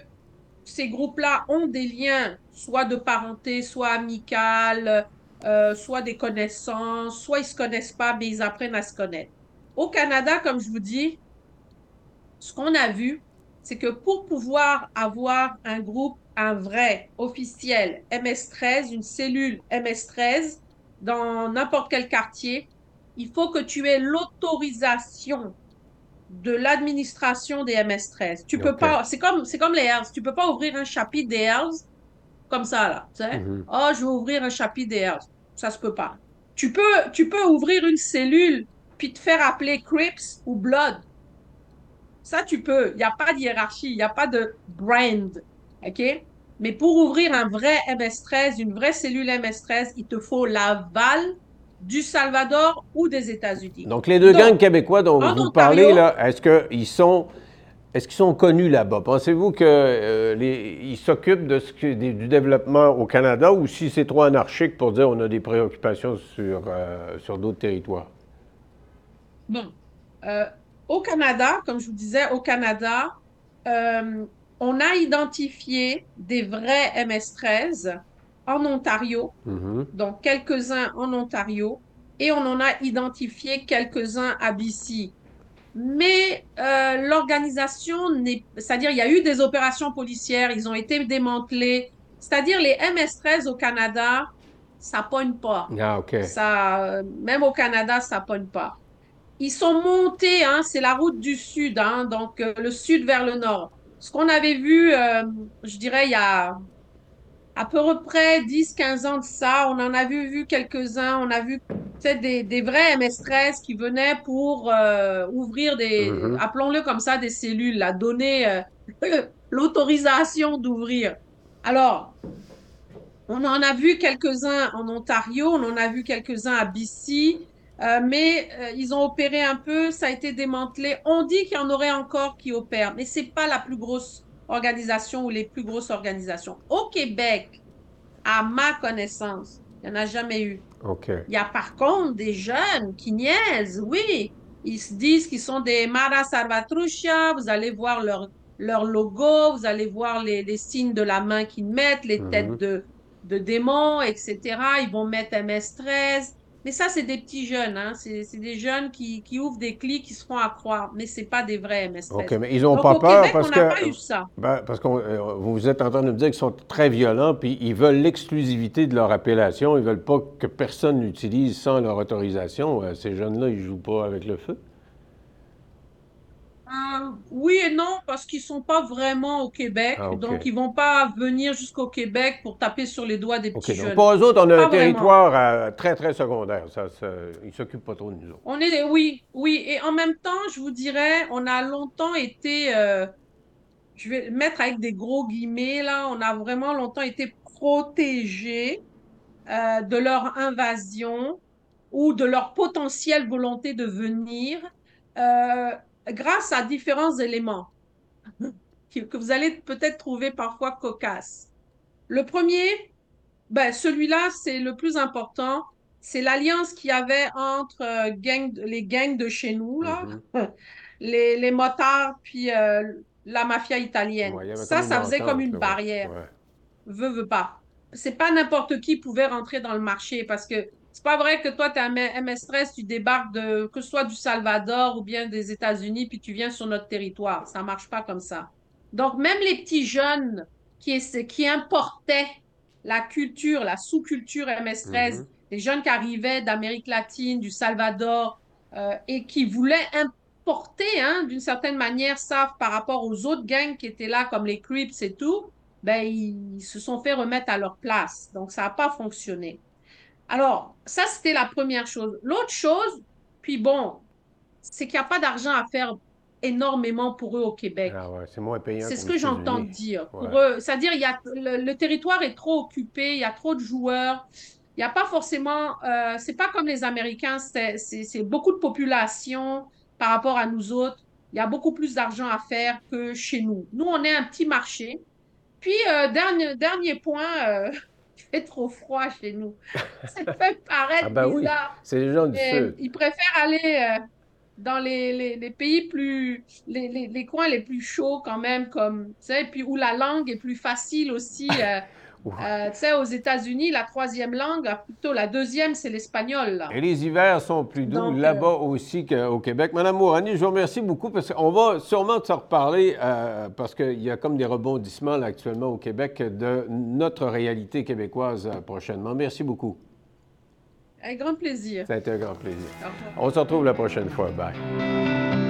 Speaker 4: ces groupes-là ont des liens, soit de parenté, soit amical, euh, soit des connaissances, soit ils se connaissent pas, mais ils apprennent à se connaître. Au Canada, comme je vous dis, ce qu'on a vu, c'est que pour pouvoir avoir un groupe, un vrai, officiel, MS-13, une cellule MS-13, dans n'importe quel quartier, il faut que tu aies l'autorisation de l'administration des MS-13. Tu peux pas, c'est comme, c'est comme les Hells, tu peux pas ouvrir un chapitre des Hells comme ça, là, tu sais.
Speaker 1: Mhm.
Speaker 4: Oh, je vais ouvrir un chapitre des Hells. Ça se peut pas. Tu peux, tu peux ouvrir une cellule puis te faire appeler Crips ou Blood. Ça, tu peux. Il n'y a pas de hiérarchie, il n'y a pas de brand. OK? Mais pour ouvrir un vrai MS-13, une vraie cellule MS-13, il te faut l'aval du Salvador ou des États-Unis.
Speaker 1: Donc, les deux
Speaker 4: Donc,
Speaker 1: gangs québécois dont vous
Speaker 4: Ontario-
Speaker 1: parlez, là, est-ce qu'ils sont Est-ce qu'ils sont connus là-bas? Pensez-vous qu'ils s'occupent de ce du développement au Canada ou si c'est trop anarchique pour dire on a des préoccupations sur, sur d'autres territoires?
Speaker 4: Bon. Au Canada, comme je vous disais, au Canada, on a identifié des vrais MS-13 en Ontario, mm-hmm. donc quelques-uns en Ontario, et on en a identifié quelques-uns à BC. Mais euh, l'organisation n'est, c'est-à-dire il y a eu des opérations policières, ils ont été démantelés. C'est-à-dire les MS-13 au Canada, ça pogne pas.
Speaker 1: Ah, ok.
Speaker 4: Ça, euh, même au Canada, ça pogne pas. Ils sont montés, hein, c'est la route du sud, hein, donc euh, le sud vers le nord. Ce qu'on avait vu, je dirais, il y a à peu près 10-15 ans de ça, on en a vu, vu quelques-uns. On a vu des, des vrais MS-13 qui venaient pour euh, ouvrir des, mm-hmm. appelons-le comme ça, des cellules, là, donner euh, l'autorisation d'ouvrir. Alors, on en a vu quelques-uns en Ontario, on en a vu quelques-uns à BC, euh, mais ils ont opéré un peu, ça a été démantelé. On dit qu'il y en aurait encore qui opèrent, mais c'est pas la plus grosse organisation ou les plus grosses organisations. Au Québec, à ma connaissance, il n'y en a jamais eu. Il y a par contre des jeunes qui niaisent, oui. Ils se disent qu'ils sont des Mara Salvatrucha, vous allez voir leur, leur logo, vous allez voir les, les signes de la main qu'ils mettent, les mhm. têtes de, de démons, etc. Ils vont mettre MS-13. Mais ça, c'est des petits jeunes. Hein? C'est des jeunes qui, qui, ouvrent des clics, qui se font à croire. Mais ce pas des vrais MS.
Speaker 1: OK, mais ils n'ont pas peur parce que.
Speaker 4: Pas eu ça.
Speaker 1: Ben, parce que euh, vous êtes en train de me dire qu'ils sont très violents, puis ils veulent l'exclusivité de leur appellation. Ils veulent pas que personne l'utilise sans leur autorisation. Euh, ces jeunes-là, ils jouent pas avec le feu.
Speaker 4: Euh, oui et non, parce qu'ils sont pas vraiment au Québec. Ah, donc, ils vont pas venir jusqu'au Québec pour taper sur les doigts des petits jeunes.
Speaker 1: Donc, pour eux autres, on a un territoire euh, très, très secondaire. Ça, ils ne s'occupent pas trop de nous autres.
Speaker 4: On est, oui, oui. Et en même temps, je vous dirais, on a longtemps été, euh, je vais mettre avec des gros guillemets, là, on a vraiment longtemps été protégés de leur invasion ou de leur potentielle volonté de venir grâce à différents éléments que vous allez peut-être trouver parfois cocasses. Le premier, ben, celui-là, c'est le plus important. C'est l'alliance qu'il y avait entre euh, les gangs de chez nous, là, mm-hmm. les, les, motards, puis euh, la mafia italienne. ça, ça faisait comme une barrière. Veux, veux pas. C'est pas n'importe qui pouvait rentrer dans le marché parce que c'est pas vrai que toi, tu es un MS-13, tu débarques de, que ce soit du Salvador ou bien des États-Unis, puis tu viens sur notre territoire. Ça marche pas comme ça. Donc, même les petits jeunes qui, qui importaient la culture, la sous-culture MS-13, mhm. les jeunes qui arrivaient d'Amérique latine, du Salvador, euh, et qui voulaient importer, hein, d'une certaine manière, ça par rapport aux autres gangs qui étaient là, comme les Crips et tout, ben, ils se sont fait remettre à leur place. Donc, ça n'a pas fonctionné. Alors, ça, c'était la première chose. L'autre chose, puis bon, c'est qu'il n'y a pas d'argent à faire énormément pour eux au Québec.
Speaker 1: Ah ouais, c'est moins payant.
Speaker 4: C'est ce que j'entends dire. Pour eux, c'est-à-dire, il y a, le, territoire est trop occupé, il y a trop de joueurs. Il n'y a pas forcément, euh, c'est pas comme les Américains, c'est beaucoup de population par rapport à nous autres. Il y a beaucoup plus d'argent à faire que chez nous. Nous, on est un petit marché. Puis, euh, dernier, dernier point, euh, fait trop froid chez nous. Ça fait paraître ah bizarre.
Speaker 1: C'est les gens du sud.
Speaker 4: Ils préfèrent aller euh, dans les, les, pays plus, les, les, coins les plus chauds quand même, comme, tu sais, puis où la langue est plus facile aussi. Euh, euh, tu sais, aux États-Unis, la troisième langue, ah, plutôt la deuxième, c'est l'espagnol.
Speaker 1: Et les hivers sont plus doux là-bas euh, aussi qu'au Québec. Madame Mourani, je vous remercie beaucoup parce qu'on va sûrement s'en reparler euh, parce qu'il y a comme des rebondissements actuellement au Québec de notre réalité québécoise prochainement. Merci beaucoup.
Speaker 4: Avec grand plaisir.
Speaker 1: Ça a été un grand plaisir. On se retrouve la prochaine fois. Bye.